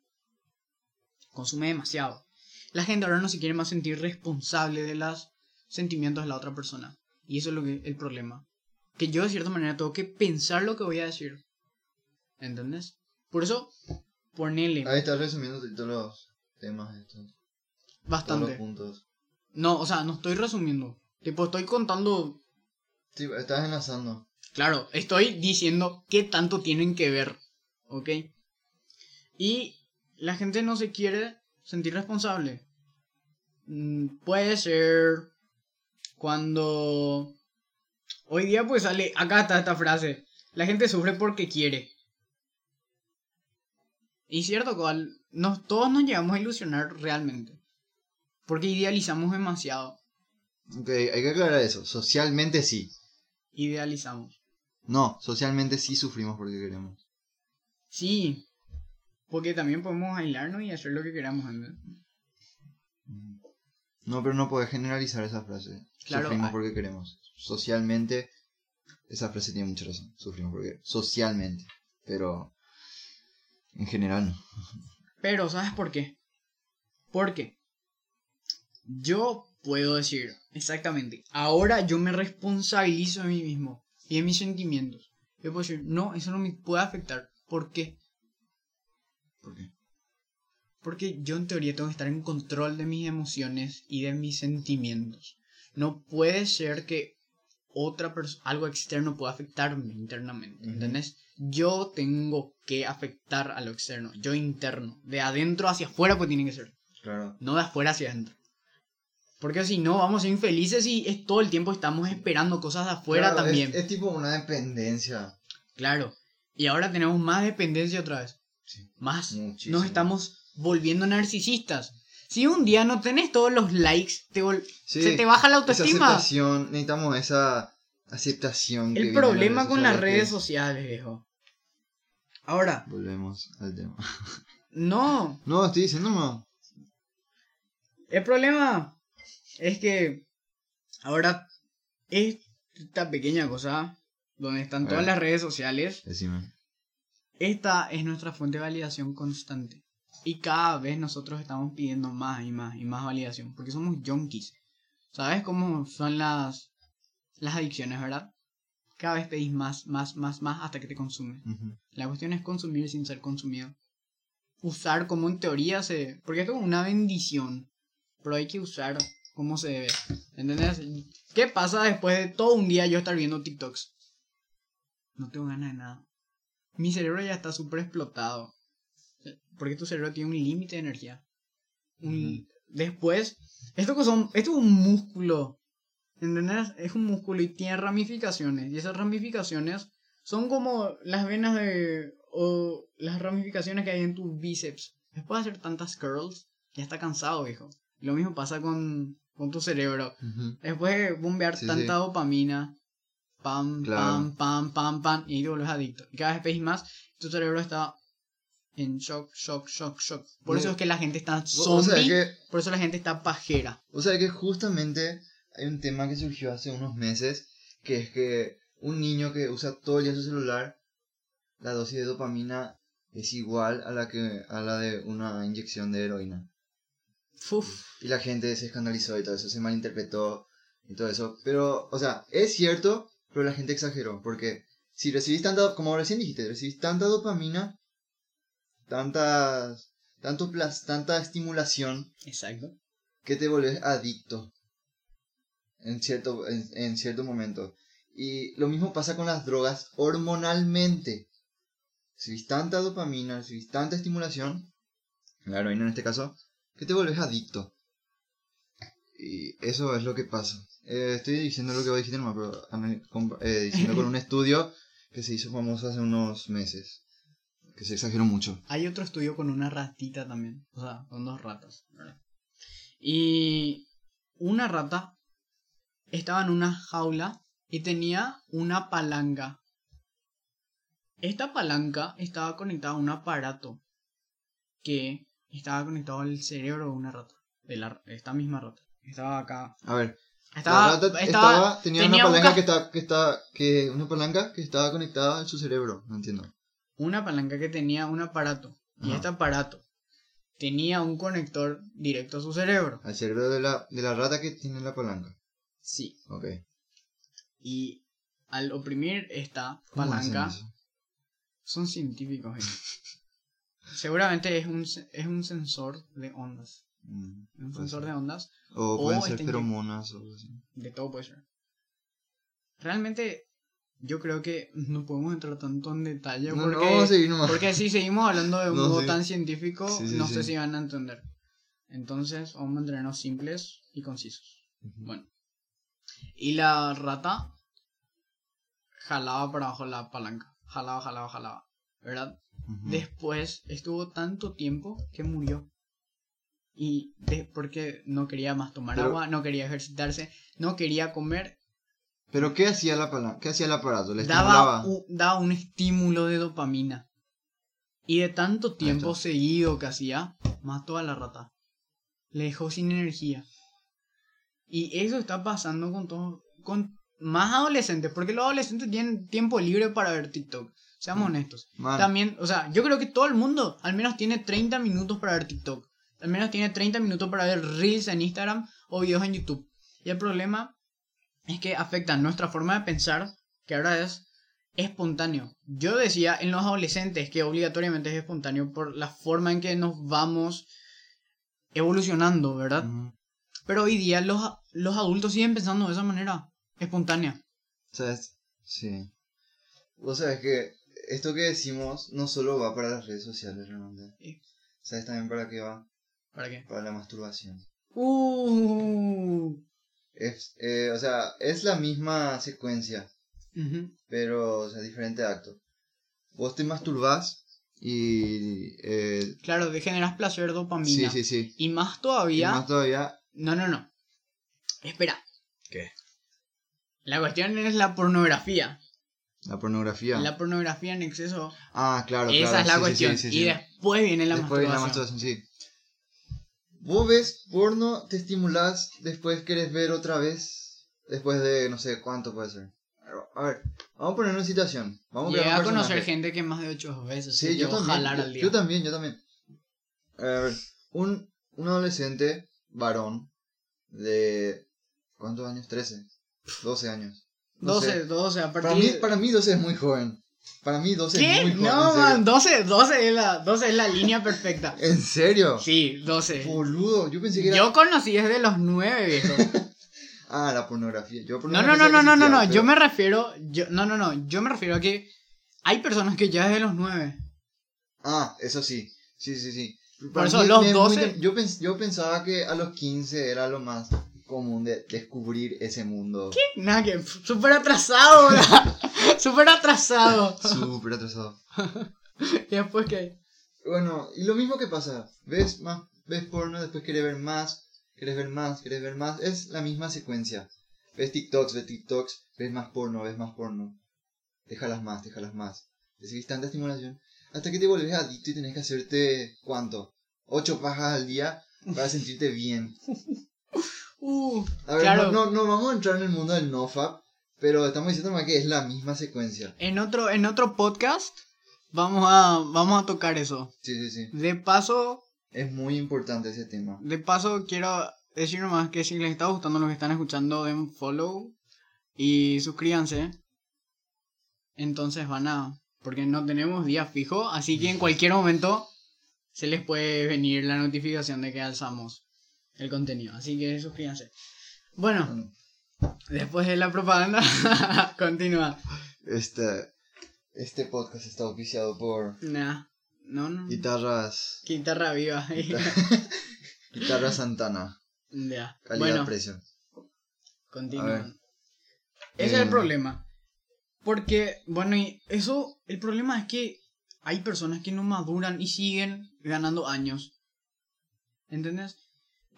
Consume demasiado. La gente ahora no se quiere más sentir responsable de los sentimientos de la otra persona. Y eso es lo que el problema. Que yo de cierta manera tengo que pensar lo que voy a decir. ¿Entendés? Por eso, ponele Ahí estás resumiendo todos los temas estos. Todos los bastante. puntos. No, o sea, no estoy resumiendo. Tipo, estoy contando. Sí, estás enlazando. Claro, estoy diciendo qué tanto tienen que ver. ¿Ok? Y la gente no se quiere sentir responsable. Mm, Puede ser cuando... Hoy día pues sale... Acá está esta frase. La gente sufre porque quiere. Y cierto, cual, nos, todos nos llegamos a ilusionar realmente. Porque idealizamos demasiado. Ok, hay que aclarar eso. Socialmente sí. Idealizamos. No, socialmente sí sufrimos porque queremos. Sí. Porque también podemos aislarnos y hacer lo que queramos. Mm. No, pero no puedes generalizar esa frase. Claro, sufrimos ah. porque queremos. Socialmente, esa frase tiene mucha razón. Sufrimos porque socialmente. Pero en general no. Pero, ¿sabes por qué? Porque yo puedo decir exactamente, ahora yo me responsabilizo de mí mismo y de mis sentimientos. Yo puedo decir, no, eso no me puede afectar. ¿Por qué? ¿Por qué? Porque yo en teoría tengo que estar en control de mis emociones y de mis sentimientos. No puede ser que otra persona, algo externo pueda afectarme internamente. Ujú. ¿Entendés? Yo tengo que afectar a lo externo, yo interno. De adentro hacia afuera pues tiene que ser. Claro. No de afuera hacia adentro. Porque si no, vamos a ser infelices y es todo el tiempo estamos esperando cosas de afuera Claro, también. Es, es tipo una dependencia. Claro. Y ahora tenemos más dependencia otra vez. Sí. Más. Muchísimo. Nos estamos volviendo narcisistas. Si un día no tenés todos los likes, te vol- Sí, se te baja la autoestima. necesitamos esa aceptación. El problema con las redes sociales, viejo. Ahora, Volvemos al tema. no. No, estoy diciendo no. El problema es que ahora esta pequeña cosa donde están todas las redes sociales, Decime. Esta es nuestra fuente de validación constante. Y cada vez nosotros estamos pidiendo más y más y más validación, porque somos junkies. ¿Sabes cómo son las las adicciones, verdad? Cada vez pedís más, más, más, más hasta que te consume. Ujú. La cuestión es consumir sin ser consumido. Usar como en teoría se... Porque esto es una bendición. Pero hay que usar como se debe. ¿Entendés? ¿Qué pasa después de todo un día yo estar viendo TikToks? No tengo ganas de nada. Mi cerebro ya está súper explotado. Porque tu cerebro tiene un límite de energía. Un- Después, esto, son, esto es un músculo. ¿Entendés? Es un músculo y tiene ramificaciones. Y esas ramificaciones son como las venas de. o las ramificaciones que hay en tus bíceps. Después de hacer tantas curls, ya está cansado, viejo. Lo mismo pasa con, con tu cerebro. Ujú. Después de bombear Sí, tanta sí. dopamina, pam, Claro. pam, pam, pam, pam, y ahí te vuelves adicto. Y cada vez pedís más, tu cerebro está en shock, shock, shock, shock. Por No. eso es que la gente está zombie, que, por eso la gente está pajera. o sea que justamente hay un tema que surgió hace unos meses, que es que un niño que usa todo el día su celular, la dosis de dopamina es igual a la que a la de una inyección de heroína. Uf, Y la gente se escandalizó y todo eso, se malinterpretó y todo eso. Pero, o sea, es cierto, pero la gente exageró. Porque si recibís tanta, como recién dijiste, recibís tanta dopamina, tantas, tanto plas, tanta estimulación, exacto. que te volvés adicto en cierto, en, en cierto momento. Y lo mismo pasa con las drogas hormonalmente. Recibís tanta dopamina, recibís tanta estimulación, la heroína en este caso, que te vuelves adicto. Y eso es lo que pasa. Eh, estoy diciendo lo que vos dijiste nomás, pero eh, diciendo con un estudio que se hizo famoso hace unos meses. Que se exageró mucho. Hay otro estudio con una ratita también. O sea, con dos ratas. Y una rata estaba en una jaula y tenía una palanca. Esta palanca estaba conectada a un aparato que estaba conectado al cerebro de una rata. De la, esta misma rata. Estaba acá. A ver, Estaba, la rata estaba- estaba- tenía, tenía una un palanca ca- que está, que está, que una palanca que estaba conectada a su cerebro, no entiendo. una palanca que tenía un aparato. Y este aparato tenía un conector directo a su cerebro. Al cerebro de la, de la rata que tiene la palanca. Sí. Ok. Y al oprimir esta ¿Cómo hacen palanca, son científicos. ellos. Seguramente es un, es un sensor de ondas. Mm, Un sensor ser. de ondas. O o pueden ser feromonas o algo así. De todo puede ser. Realmente, yo creo que no podemos entrar tanto en detalle No, porque, porque si seguimos hablando de un No, modo sí. tan científico, Sí, sí, no sé si van a entender. Entonces, vamos a mantenernos simples y concisos. Bueno. Y la rata jalaba para abajo la palanca. Jalaba, jalaba, jalaba. ¿verdad? Después estuvo tanto tiempo que murió. Y de, porque no quería más tomar Pero- agua, no quería ejercitarse, no quería comer. Pero ¿qué hacía, la ¿qué hacía el aparato? ¿Le Daba un, daba un estímulo de dopamina. Y de tanto tiempo seguido que hacía, mató a la rata. Le dejó sin energía. Y eso está pasando con todos, con más adolescentes, porque los adolescentes tienen tiempo libre para ver TikTok. Seamos Mm. honestos. Man, También, o sea, yo creo que todo el mundo al menos tiene 30 minutos para ver TikTok. Al menos tiene 30 minutos para ver Reels en Instagram o videos en YouTube. Y el problema es que afecta nuestra forma de pensar, que ahora es espontáneo. Yo decía en los adolescentes que obligatoriamente es espontáneo por la forma en que nos vamos evolucionando, ¿verdad? Pero hoy día los, los adultos siguen pensando de esa manera, espontánea. ¿Sabes? Sí. Vos sabés que esto que decimos no solo va para las redes sociales realmente. Sí. ¿Sabes también para qué va? ¿Para qué? Para la masturbación. Uh, Es, eh, o sea, es la misma secuencia, pero, o sea, diferente acto. Vos te masturbás y... Eh, Claro, de generas placer, sí, dopamina. sí, sí. Y más Y todavía. más todavía... No, no, no. Espera. ¿Qué? La cuestión es la pornografía. La pornografía. La pornografía en exceso. Ah, claro, esa claro. es la sí, sí, cuestión. sí, sí, y sí. después viene la Después viene masturbación. la masturbación, sí. Vos ves porno, te estimulás, después querés ver otra vez, después de no sé cuánto puede ser. A ver, vamos a poner una situación. Vamos Llegué a un conocer gente que más de ocho veces Sí, yo a también. jalar yo, al día. yo también, yo también. A ver, un, un adolescente varón de. ¿Cuántos años? 13, 12 años. No 12, sé. 12, a Para partir mí, para mí 12 es muy joven. Para mí 12 es ¿Qué? muy joven. No, man, 12, 12 es la, 12 es la línea perfecta. ¿En serio? Sí, 12. Boludo, yo pensé que era. Yo conocí desde los 9, viejo. Ah, la pornografía. Yo No, pornografía no, no, no, no, no, existía, no. pero- Yo me refiero. Yo, no, no, no. Yo me refiero a que hay personas que ya desde los 9. Ah, eso sí. Sí, sí, sí. Por eso, los 12 yo, pens- yo pensaba que a los 15 era lo más común de descubrir ese mundo. Nada que. Súper atrasado. Súper atrasado. Súper atrasado. ¿Y después qué? Bueno, y lo mismo que pasa. Ves más, ves porno, después querés ver más, querés ver más, querés ver más. Es la misma secuencia. Ves TikToks, ves TikToks, ves más porno, ves más porno. Déjalas más, déjalas más. Seguís tanta estimulación. Hasta que te volvés adicto y tenés que hacerte, ¿cuánto? Ocho pajas al día para sentirte bien. Uh, A ver, Claro. no, no, no vamos a entrar en el mundo del nofap, pero estamos diciendo más que es la misma secuencia. en otro, en otro podcast vamos a, vamos a tocar eso. Sí, sí, sí. De paso, Es muy importante ese tema. de paso quiero decir nomás que si les está gustando lo que están escuchando, den follow y suscríbanse. Entonces van a... Porque no tenemos día fijo, así que en cualquier momento se les puede venir la notificación de que alzamos el contenido. Así que suscríbanse. Bueno, después de la propaganda, continúa. Este, este podcast está auspiciado por Nah, no, no. guitarras, Guitarra viva. guitarras Santana, ya. calidad Bueno, precio. A continúa. ver. Ese es el Eh, problema. Porque, bueno, y eso, el problema es que hay personas que no maduran y siguen ganando años. ¿Entendés?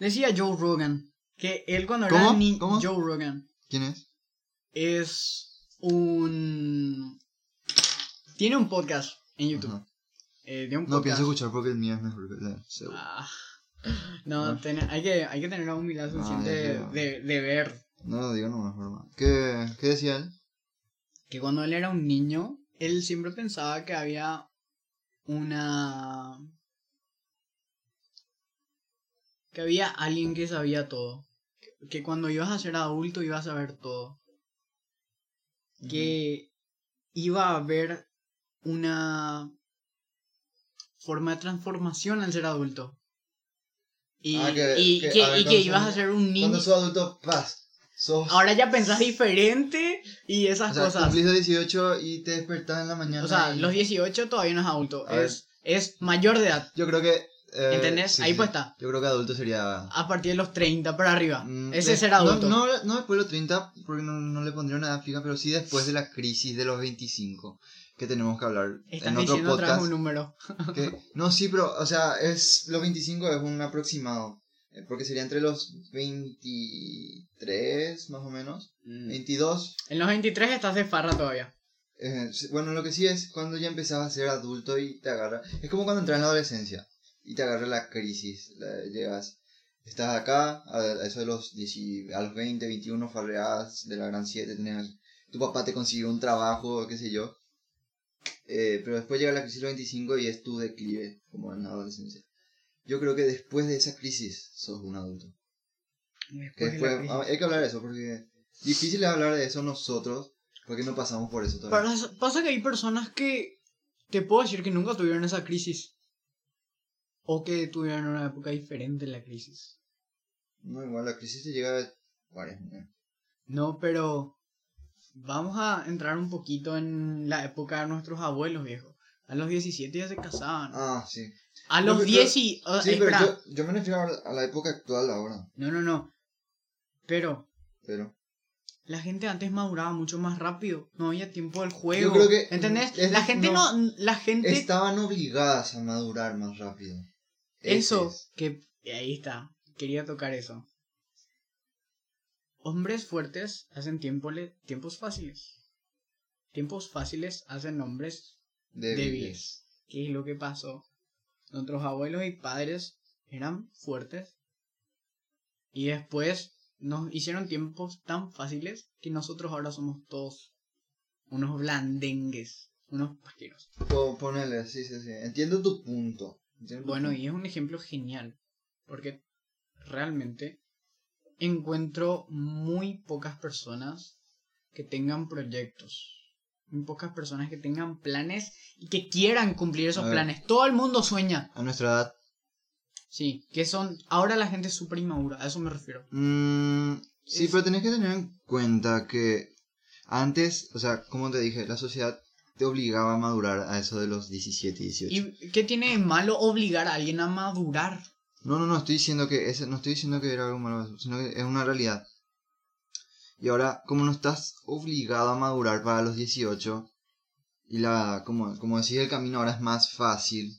Decía Joe Rogan que él cuando era ¿Cómo? niño. ¿Cómo? Joe Rogan ¿Quién es? es un. Tiene un podcast en YouTube. Eh, de un No podcast. pienso escuchar porque el mío es mejor que el seguro. Ah, no, Ah. hay, que, hay que tener la humildad suficiente ya, ya. de, de ver No digo nomás, broma. ¿Qué, ¿Qué decía él? que cuando él era un niño, él siempre pensaba que había una... que había alguien que sabía todo. Que- Que cuando ibas a ser adulto ibas a saber todo. Que iba a haber una forma de transformación al ser adulto. Y, Ah, que- y que- que, a ver, y que cuando ibas a ser un niño. Cuando sos adulto, paz. Sos, Ahora ya pensás diferente y esas o sea, cosas. cumplís los 18 y te despertás en la mañana. O sea, y- los 18 todavía no es adulto, ver. es, es mayor de edad. Yo creo que... eh, ¿Entendés? sí, Ahí sí. pues está. Yo creo que adulto sería... A partir de los 30 para arriba. Mm, Ese de- es ser adulto. No, no, no después de los 30, porque no, no le pondría una fija, pero sí después de la crisis de los 25. que tenemos que hablar Estás en otro diciendo otra vez podcast. un número. que- no, sí, pero, o sea, es los 25 es un aproximado. eh, Porque sería entre los 23, más o menos. 22. En los 23 estás de farra todavía. eh, bueno, lo que sí es cuando ya empezás a ser adulto y te agarra. Es como cuando entras en la adolescencia y te agarra la crisis. la- llegas, estás acá, a, a eso de los, 10 a los 20, 21, farreás de la gran 7, tenés, tu papá te consiguió un trabajo, qué sé yo. Eh, pero después llega la crisis de los 25 y es tu declive, como en la adolescencia. Yo creo que después de esa crisis sos un adulto. Después de después, crisis. ah, hay que hablar de eso porque difícil es hablar de eso nosotros porque no pasamos por eso todavía. Pasa que hay personas que te puedo decir que nunca tuvieron esa crisis. O que tuvieron una época diferente en la crisis. No, igual la crisis te llega de varias maneras. No, pero vamos a entrar un poquito en la época de nuestros abuelos, viejo. A los 17 ya se casaban. Ah, sí. a los pero- 10 y... Sí, pero espera. yo, yo me refiero a a la época actual ahora. No, no, no. Pero Pero. la gente antes maduraba mucho más rápido. No había tiempo del juego. creo que- ¿Entendés? es- la gente no... no. La gente... Estaban obligadas a madurar más rápido. Eso, es. que ahí está, quería tocar eso. Hombres fuertes hacen tiempo tiempos fáciles. Tiempos fáciles hacen hombres Débiles. débiles. ¿Qué es lo que pasó? Nuestros abuelos y padres eran fuertes y después nos hicieron tiempos tan fáciles que nosotros ahora somos todos unos blandengues, unos pasteros. Po- Ponele, sí, sí, sí. Entiendo tu punto. Bueno, y es un ejemplo genial, porque realmente encuentro muy pocas personas que tengan proyectos, muy pocas personas que tengan planes y que quieran cumplir esos planes. Todo el mundo sueña, A nuestra edad. sí, que son, ahora la gente es súper inmadura, a eso me refiero. Mm, sí, Es- pero tenés que tener en cuenta que antes, o sea, como te dije, la sociedad te obligaba a madurar a eso de los 17 y 18. ¿Y qué tiene de malo obligar a alguien a madurar? No, no, no estoy diciendo que ese, no estoy diciendo que era algo malo, sino que es una realidad. Y ahora, como no estás obligado a madurar para los 18 y la, como, como decís, el camino ahora es más fácil.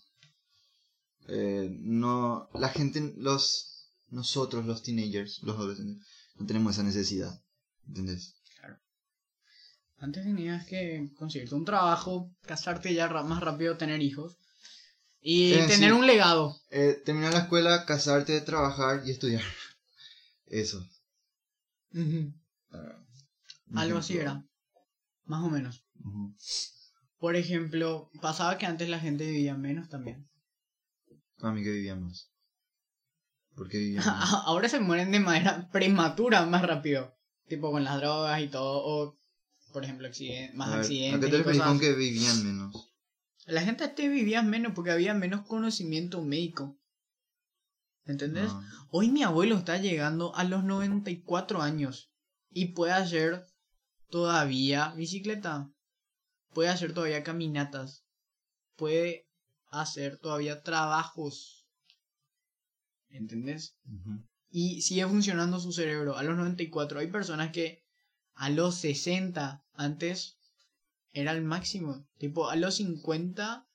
eh, no, la gente, los, nosotros, los teenagers, los adolescentes, no tenemos esa necesidad, ¿entendés? Antes tenías que conseguirte un trabajo, casarte ya más rápido, tener hijos y Eh, tener un legado. Eh, terminar la escuela, casarte, trabajar y estudiar. Eso. Ah, Algo así era. Más o menos. Por ejemplo, pasaba que antes la gente vivía menos también. Para mí que vivíamos. Porque vivíamos. Ahora se mueren de manera prematura más rápido. Tipo con las drogas y todo. O, por ejemplo, más A ver, accidentes. ¿A qué te con que vivían menos? La gente antes vivía menos porque había menos conocimiento médico. ¿Entendés? No. Hoy mi abuelo está llegando a los 94 años y puede hacer todavía bicicleta, puede hacer todavía caminatas, puede hacer todavía trabajos. ¿Entendés? Y sigue funcionando su cerebro a los 94. Hay personas que a los 60 antes era el máximo. Tipo, a los 50,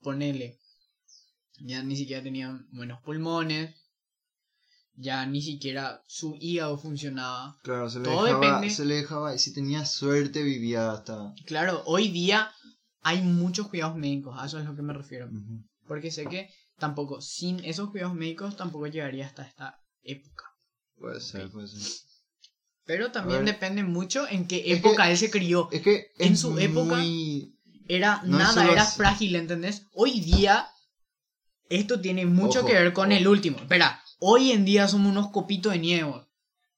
ponele. Ya ni siquiera tenían buenos pulmones. Ya ni siquiera su hígado funcionaba. Claro, se le, Todo dejaba, depende. se le dejaba, y si tenía suerte vivía hasta... Claro, hoy día hay muchos cuidados médicos. A eso es lo que me refiero. Porque sé que tampoco, sin esos cuidados médicos, tampoco llegaría hasta esta época. Puede ser, puede ser. Pero también depende mucho en qué Es que- época él se crió. Es que En es su época- muy- Era no nada, era así. frágil, ¿entendés? Hoy día, esto tiene mucho Ojo, que ver con ojo. el último. Espera, hoy en día somos unos copitos de nieve.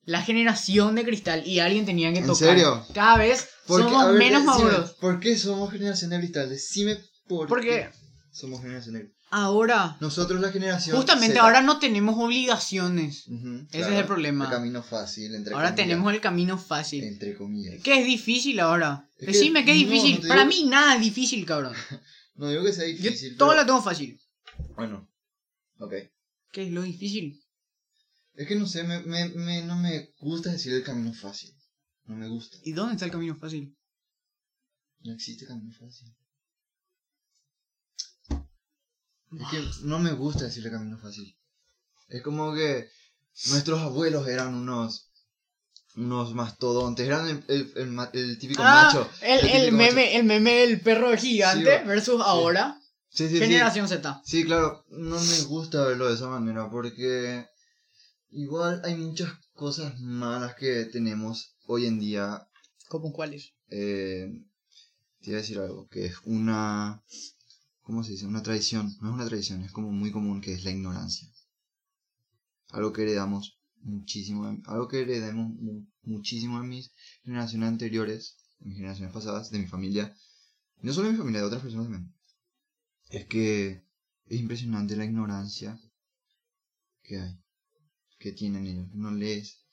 La generación de cristal y alguien tenía que ¿En tocar. serio? Cada vez ¿Por somos ver, menos decime, maduros. ¿Por qué somos generación de cristal? Decime por Porque qué somos generación de cristal. Ahora, Nosotros la generación... justamente Z. ahora no tenemos obligaciones. Ese es el problema. El camino fácil, entre Ahora comillas. tenemos el camino fácil. Entre comillas. ¿Qué es difícil ahora? Es que- Decime qué es no, difícil. no Para digo- mí nada es difícil, cabrón. No digo que sea Yo difícil, todo pero- lo tengo fácil. Bueno, ok. ¿Qué es lo difícil? Es que no sé, me, me, me- no me gusta decir el camino fácil. No me gusta. ¿Y dónde está el camino fácil? No existe camino fácil. Es que no me gusta decirle camino fácil. Es como que nuestros abuelos eran unos unos mastodontes, eran el, el, el típico Ah, macho. el, típico meme, macho. el meme del perro gigante Sí, versus ahora. Sí, sí, sí. Generación Z. Sí, claro, no me gusta verlo de esa manera porque igual hay muchas cosas malas que tenemos hoy en día. ¿Cómo cuáles? Eh, te iba a decir algo, que es una... ¿Cómo se dice? Una tradición. No es una tradición, es como muy común que es la ignorancia. Algo que heredamos muchísimo, algo que heredemos mu- muchísimo en mis generaciones anteriores, en mis generaciones pasadas, de mi familia. Y no solo de mi familia, de otras personas también. Es que es impresionante la ignorancia que hay, que tienen ellos. No lees.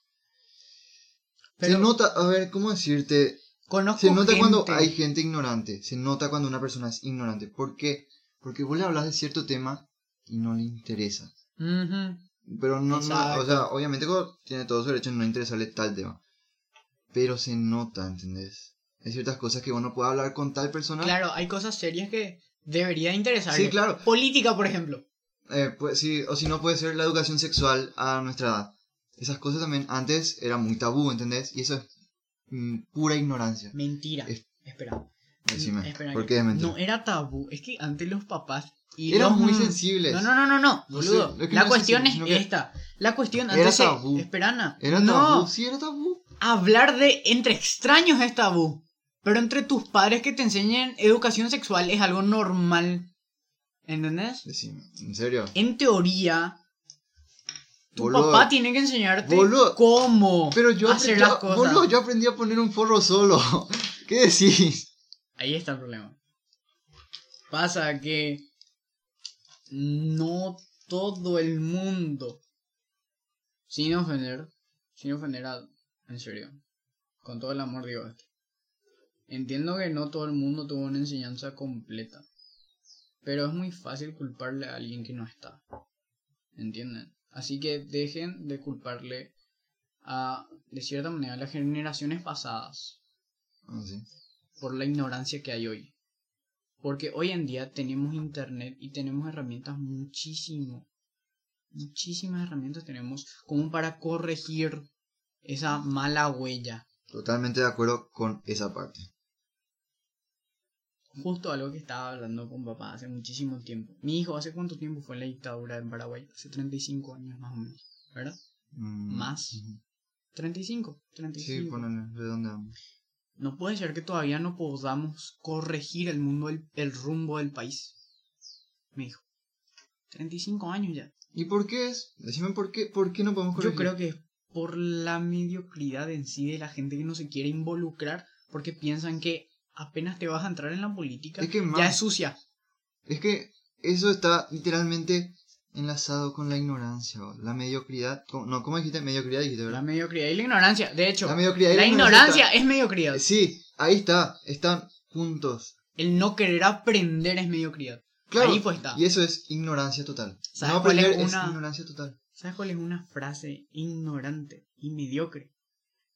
Pero se nota, a ver, ¿cómo decirte? Conozco Se nota cuando hay gente ignorante. Se nota cuando una persona es ignorante. ¿Por qué? Porque vos le hablas de cierto tema y no le interesa. Pero no, no o sea, obviamente tiene todo su derecho en no interesarle tal tema. Pero se nota, ¿entendés? Hay ciertas cosas que uno puede hablar con tal persona. Claro, hay cosas serias que debería interesarle. Sí, claro. Política, por ejemplo. Eh, pues, sí, o si no puede ser la educación sexual a nuestra edad. Esas cosas también antes era muy tabú, ¿entendés? Y eso es pura ignorancia. Mentira. Es- Espera. Decime, Espera, ¿por qué es mentira? No era tabú. Es que antes los papás. Y Eran los- muy mm, sensibles. No, no, no, no, no, No sé, boludo. es que la no es cuestión es que esta. La cuestión era antes se- tabú. Espera, Ana. Era no, tabú, sí, era tabú. hablar de entre extraños es tabú. Pero entre tus padres que te enseñen educación sexual es algo normal. ¿Entendés? Decime, ¿en serio? En teoría, tu Boludo. papá tiene que enseñarte Boludo. cómo Pero yo, hacer aprendí, las cosas. boludo, yo aprendí a poner un forro solo. ¿Qué decís? Ahí está el problema. Pasa que no todo el mundo, sin ofender, sin ofender a, en serio, con todo el amor digo esto. Entiendo que no todo el mundo tuvo una enseñanza completa, pero es muy fácil culparle a alguien que no está. ¿Entienden? Así que dejen de culparle a, de cierta manera, a las generaciones pasadas Ah, sí. por la ignorancia que hay hoy. Porque hoy en día tenemos internet y tenemos herramientas muchísimo, muchísimas herramientas tenemos como para corregir esa mala huella. Totalmente de acuerdo con esa parte. Justo algo que estaba hablando con papá hace muchísimo tiempo. Mi hijo, ¿hace cuánto tiempo fue la dictadura en Paraguay? Hace 35 años más o menos, ¿verdad? Mm, Más. ujú. 35, Sí, 35. ponele, redondeamos. No puede ser que todavía no podamos corregir el mundo, el, el rumbo del país. Me dijo. 35 años ya. ¿Y por qué es? Decime por qué, por qué no podemos Yo corregir. creo que es por la mediocridad en sí de la gente que no se quiere involucrar porque piensan que apenas te vas a entrar en la política Es que ya más- es sucia. Es que eso está literalmente enlazado con la ignorancia, o la mediocridad. ¿Cómo- No, ¿cómo dijiste? Mediocridad dijiste, La ¿verdad? mediocridad y la ignorancia. De hecho, La mediocridad la la ignorancia es mediocridad. Sí, ahí está, están juntos. El no querer aprender es mediocridad. Claro, Ahí pues está. y eso es ignorancia total. ¿Sabes no cuál es aprender es, una- ignorancia total. ¿Sabes cuál es una frase ignorante y mediocre?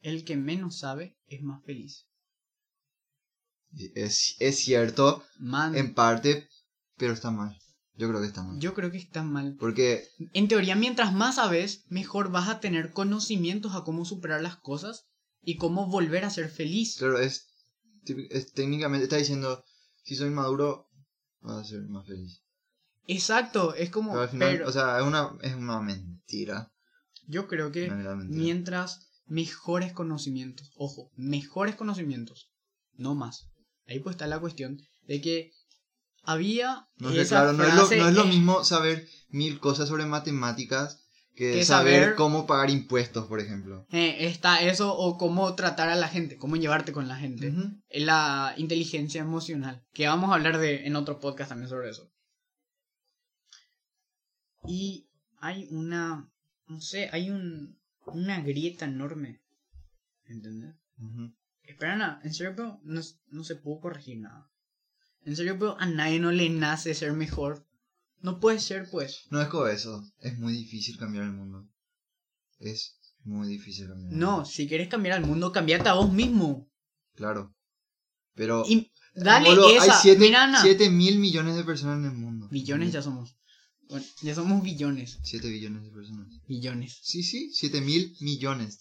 El que menos sabe es más feliz. Es, es cierto, Man, en parte, pero está mal. Yo creo que está mal. yo creo que está mal. Porque, En teoría, mientras más sabes, mejor vas a tener conocimientos a cómo superar las cosas y cómo volver a ser feliz. claro, es, técnicamente, está diciendo, si soy maduro, vas a ser más feliz. Exacto, es como... Pero al final, pero o sea, es una, es una mentira. yo creo que mientras mejores conocimientos, ojo, mejores conocimientos, no más. Ahí pues está la cuestión de que había No, sé, esa claro, no es, lo, frase, no es lo mismo saber mil cosas sobre matemáticas que, Que saber, saber- cómo pagar impuestos, por ejemplo. eh, está eso o cómo tratar a la gente, cómo llevarte con la gente. Es la inteligencia emocional, que vamos a hablar de en otro podcast también sobre eso. Y hay una, no sé, hay un, una grieta enorme. ¿Entendés? Ujú. Espera, Ana, en serio, pero no, no se pudo corregir nada. En serio, pero a nadie no le nace ser mejor. No puede ser, pues. No es como eso, es muy difícil cambiar el mundo. Es muy difícil cambiar el No, mundo. si quieres cambiar al mundo, cambiate a vos mismo. Claro. Pero, Y Dale esa. hay 7 Mira, Ana. mil millones de personas en el mundo. Billones ya somos. Bueno, ya somos billones. 7 billones de personas. Billones. Sí, sí, 7 mil millones,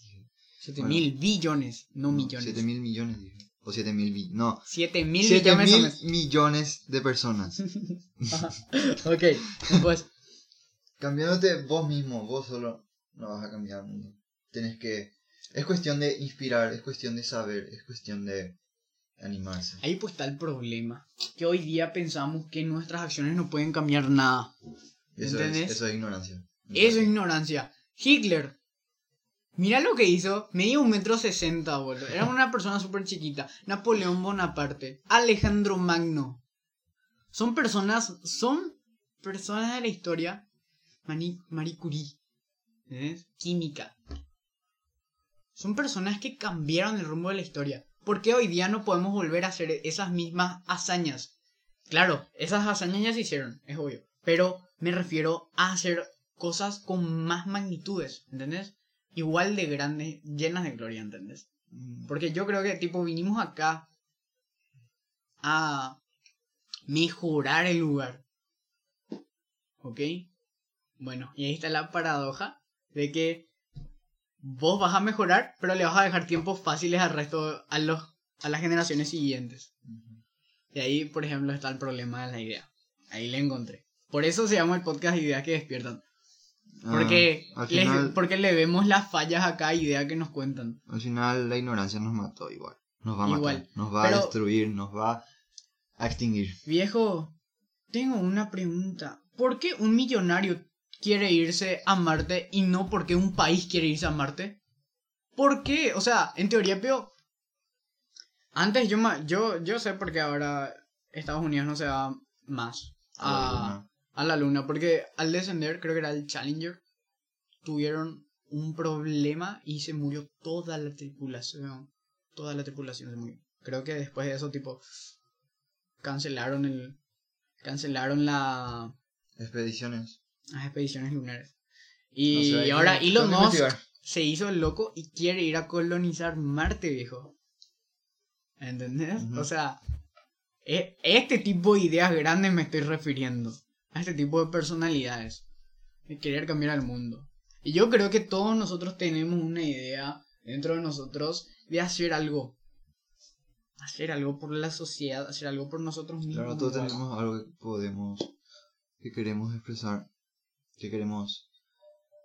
dije. Siete Bueno. mil billones, no, millones. 7 mil millones, dije. O 7 mil bi- No. Siete mil 7 millones. mil somos. millones de personas. Ok, pues. Cambiándote vos mismo, vos solo no vas a cambiar el mundo. Tienes que... Es cuestión de inspirar, es cuestión de saber, es cuestión de animarse. Ahí pues está el problema. Que hoy día pensamos que nuestras acciones no pueden cambiar nada. Eso ¿Entendés? es, eso es ignorancia. Eso es ignorancia. Hitler. Mira lo que hizo. Medía un metro sesenta, boludo. Era una persona súper chiquita. Napoleón Bonaparte. Alejandro Magno. Son personas. Son personas de la historia. Mani- Marie Curie. Química. Son personas que cambiaron el rumbo de la historia. ¿Por qué hoy día no podemos volver a hacer esas mismas hazañas? Claro, esas hazañas ya se hicieron, es obvio. Pero me refiero a hacer cosas con más magnitudes, ¿entendés? Igual de grandes, llenas de gloria, ¿entendés? Mm, Porque yo creo que, tipo, vinimos acá a mejorar el lugar. ¿Ok? Bueno, y ahí está la paradoja de que vos vas a mejorar, pero le vas a dejar tiempos fáciles al resto, a, los, a las generaciones siguientes. Y ahí, por ejemplo, está el problema de la idea. Ahí le encontré. Por eso se llama el podcast Ideas que despiertan. Porque, Ah, al les- final, porque le vemos las fallas a cada idea que nos cuentan. al final la ignorancia nos mató igual. Nos va a matar. Nos va Pero- a destruir, nos va a extinguir. Viejo, tengo una pregunta. ¿Por qué un millonario quiere irse a Marte y no porque un país quiere irse a Marte? ¿Por qué? O sea, en teoría, pero... Antes yo, yo, yo sé por qué ahora Estados Unidos no se va más A a, la luna. Porque al descender, creo que era el Challenger, tuvieron un problema y se murió toda la tripulación. Toda la tripulación se murió. Creo que después de eso, tipo, cancelaron el... Cancelaron la, Expediciones. las expediciones lunares. No Y, sé, ahora Elon Musk investigar. se hizo el loco y quiere ir a colonizar Marte, viejo. ¿Entendés? O sea, e- este tipo de ideas grandes me estoy refiriendo. A este tipo de personalidades. De querer cambiar al mundo. Y yo creo que todos nosotros tenemos una idea dentro de nosotros de hacer algo. Hacer algo por la sociedad, hacer algo por nosotros mismos. Claro, todos tenemos algo que podemos, que queremos expresar, que queremos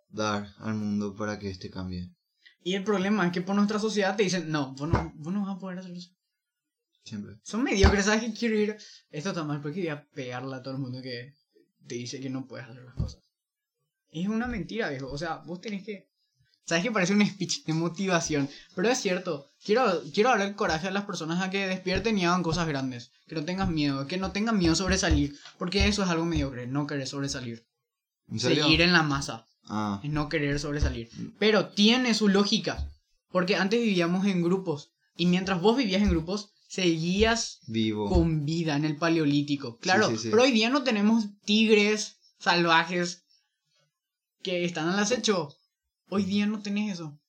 dar al mundo para que este cambie. Y el problema es que por nuestra sociedad te dicen, no, vos no, vos no vas a poder hacer eso. Siempre. Son mediocres, ¿sabes qué quiero ir? Esto está mal porque voy a pegarle a todo el mundo que te dice que no puedes hacer las cosas. Es una mentira, viejo. O sea, vos tenés que... Sabes que parece un speech de motivación, pero es cierto. Quiero, quiero el coraje a las personas a que despierten y hagan cosas grandes. Que no tengan miedo, que no tengan miedo a sobresalir. Porque eso es algo mediocre, no querer sobresalir. ¿En serio? Seguir en la masa, Ah, es no querer sobresalir. Pero tiene su lógica. Porque antes vivíamos en grupos. Y mientras vos vivías en grupos, seguías vivo. con vida en el paleolítico. Claro, sí, sí. pero hoy día no tenemos tigres salvajes que están al acecho. Hoy día no tenés eso.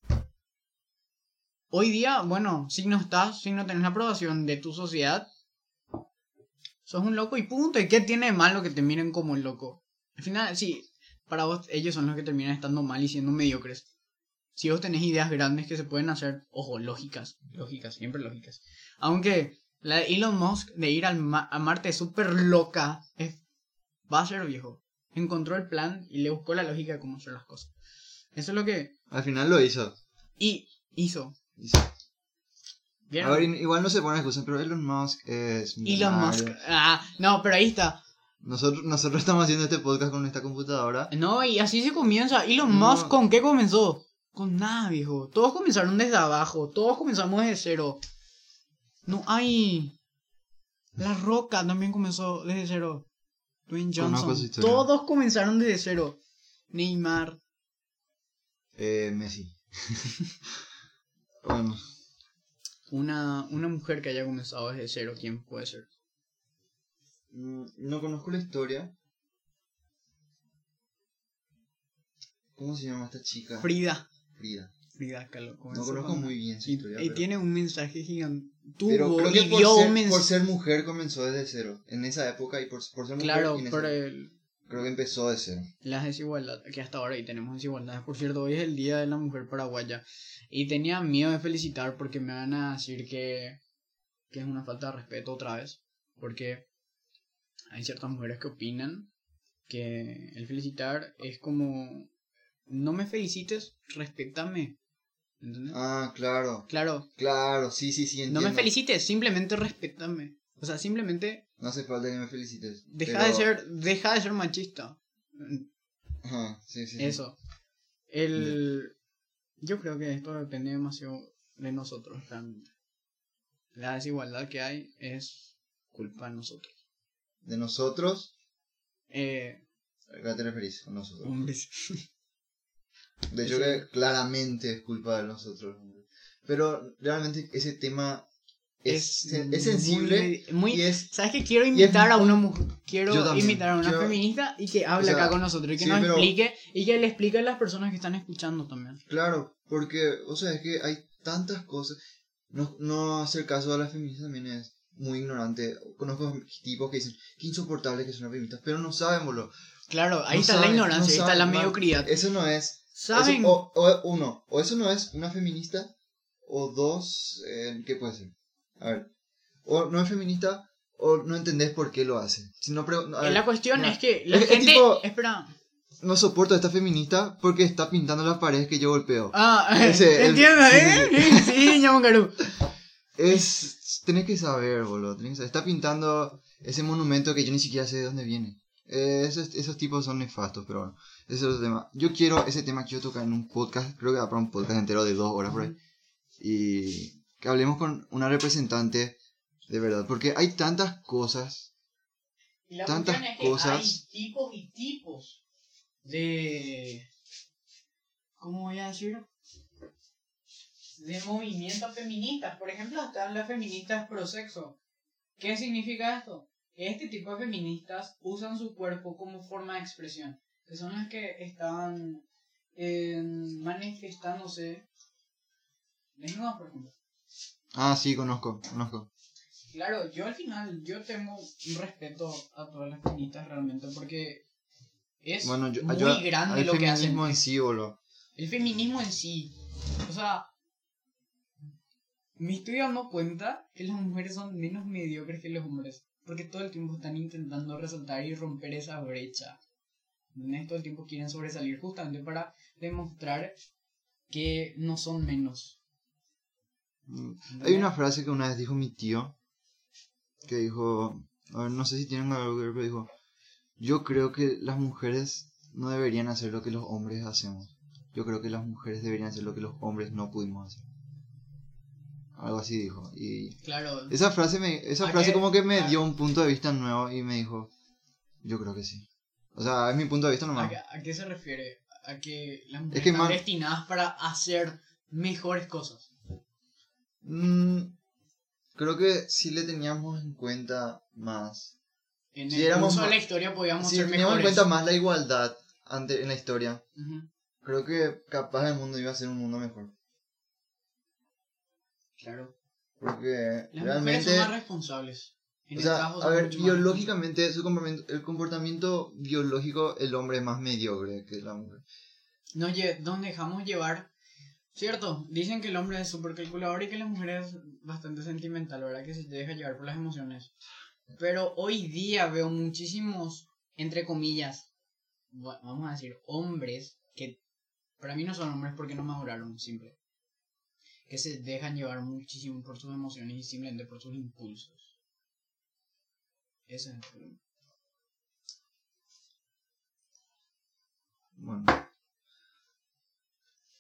Hoy día, bueno, si no estás, si no tenés la aprobación de tu sociedad, sos un loco y punto. ¿Y qué tiene de malo que te miren como el loco? Al final, sí, para vos ellos son los que terminan estando mal y siendo mediocres. Si vos tenés ideas grandes que se pueden hacer, ojo, lógicas, lógicas, siempre lógicas. Aunque la de Elon Musk de ir al ma- a Marte es súper loca, es, va a ser viejo. Encontró el plan y le buscó la lógica de cómo hacer las cosas. Eso es lo que... Al final lo hizo. Y hizo. Hizo. ¿Vieron? A ver, igual no se pone excusas, pero Elon Musk es Elon. Musk. Ah, no, pero ahí está. Nosotros, nosotros estamos haciendo este podcast con esta computadora. No, y así se comienza. Elon No. Musk, ¿con qué comenzó? Con nada, viejo. Todos comenzaron desde abajo. Todos comenzamos desde cero. No hay. La Roca también comenzó desde cero. Dwayne Johnson. Todos comenzaron desde cero. Neymar. Eh, Messi. bueno, Una, una mujer que haya comenzado desde cero, ¿quién puede ser? mm, no conozco la historia. ¿Cómo se llama esta chica? Frida. Frida. Frida Kahlo. No conozco con- muy bien su Y, historia. y pero- tiene un mensaje gigante. tuvo Pero creo que por ser, mens- por ser mujer comenzó desde cero. En esa época y por, por ser mujer. Claro, el- Creo que empezó de cero. las desigualdades, que hasta ahora ahí tenemos desigualdades. Por cierto, hoy es el Día de la Mujer Paraguaya. Y tenía miedo de felicitar porque me van a decir que, que es una falta de respeto otra vez. Porque hay ciertas mujeres que opinan que el felicitar es como... No me felicites, respétame. ¿Entendés? Ah, claro. Claro, Claro, sí, sí, sí, no entiendo. me felicites, simplemente respétame. O sea, simplemente No hace falta que me felicites. deja pero- de ser deja de ser machista. Ajá, sí, sí. sí. Eso. El... Yo creo que esto depende demasiado de nosotros, realmente. La desigualdad que hay es culpa de nosotros. De nosotros, Eh, ¿a qué te referís con nosotros? hombres. De hecho, que claramente es culpa de nosotros. Pero realmente ese tema es, es, sensible Muy, muy- y es. ¿Sabes qué? Quiero es invitar a una mujer. Quiero también. invitar a una Yo- feminista y que hable o sea, acá con nosotros y que sí, nos pero- explique y que le explique a las personas que están escuchando también. Claro, porque, o sea, es que hay tantas cosas. No, no hacer caso a las feministas también es muy ignorante. Conozco tipos que dicen que insoportable que son las feministas, pero no saben, boludo. Claro, ahí No está saben, la ignorancia, no ahí está saben, la man. mediocridad. Eso no es. ¿Saben? eso- o, o uno, o eso no es una feminista, o dos, eh, ¿qué puede ser? A ver, o no es feminista, o no entendés por qué lo hace. Si no, a ver, la cuestión mira, es que la es- es gente... tipo- Espera. no soporto a esta feminista porque está pintando las paredes que yo golpeo. Ah, Ese, el- entiendo, sí, ¿eh? Sí, ñamongarú. Es. Tenés que saber, boludo. tenés que saber. Está pintando ese monumento que yo ni siquiera sé de dónde viene. Eh, esos, esos tipos son nefastos, pero bueno. Ese es otro tema. Yo quiero, ese tema quiero tocar en un podcast. Creo que va para un podcast entero de dos horas por ahí. Y que hablemos con una representante de verdad. Porque hay tantas cosas. Y la Tantas es que cosas. Hay tipos y tipos de. ¿Cómo voy a decir? De movimientos feministas. Por ejemplo, están las feministas pro sexo. ¿Qué significa esto? Este tipo de feministas usan su cuerpo como forma de expresión. Que son las que están eh, manifestándose. Desnudas, por ejemplo. Ah, sí, conozco, conozco. Claro, yo al final, yo tengo un respeto a todas las feministas realmente porque es Bueno, yo, muy yo- grande lo que hacen. feminismo en sí, boludo. El feminismo en sí. O sea, me estoy dando cuenta que las mujeres son menos mediocres que los hombres. Porque todo el tiempo están intentando resaltar y romper esa brecha. ¿Entendés? Todo el tiempo quieren sobresalir justamente para demostrar que no son menos. Mm, Hay una frase que una vez dijo mi tío, que dijo, a ver, no sé si tienen algo que ver, pero dijo, yo creo que las mujeres no deberían hacer lo que los hombres hacemos. Yo creo que las mujeres deberían hacer lo que los hombres no pudimos hacer. Algo así dijo. Y Claro, esa frase, me, esa ¿A frase qué? como que me ¿A- dio un punto de vista nuevo y me dijo, yo creo que sí. O sea, es mi punto de vista ¿A, nomás. a qué se refiere? A que las mujeres que están man- destinadas para hacer mejores cosas. Mm, creo que sí le teníamos en cuenta más En Si el éramos de la historia podíamos Si ser teníamos en cuenta más la igualdad ante, en la historia, creo que capaz el mundo iba a ser un mundo mejor. Claro. Porque Las realmente, mujeres son más responsables. O sea, a ver, biológicamente, su comportamiento, el comportamiento biológico, el hombre es más mediocre que la mujer. Nos, nos dejamos llevar. Cierto, dicen que el hombre es súper calculador y que la mujer es bastante sentimental, ¿verdad? Que se deja llevar por las emociones. Pero hoy día veo muchísimos, entre comillas, vamos a decir, hombres que para mí no son hombres porque no maduraron, simple. Que se dejan llevar muchísimo por sus emociones y simplemente por sus impulsos. Ese es el problema. Bueno.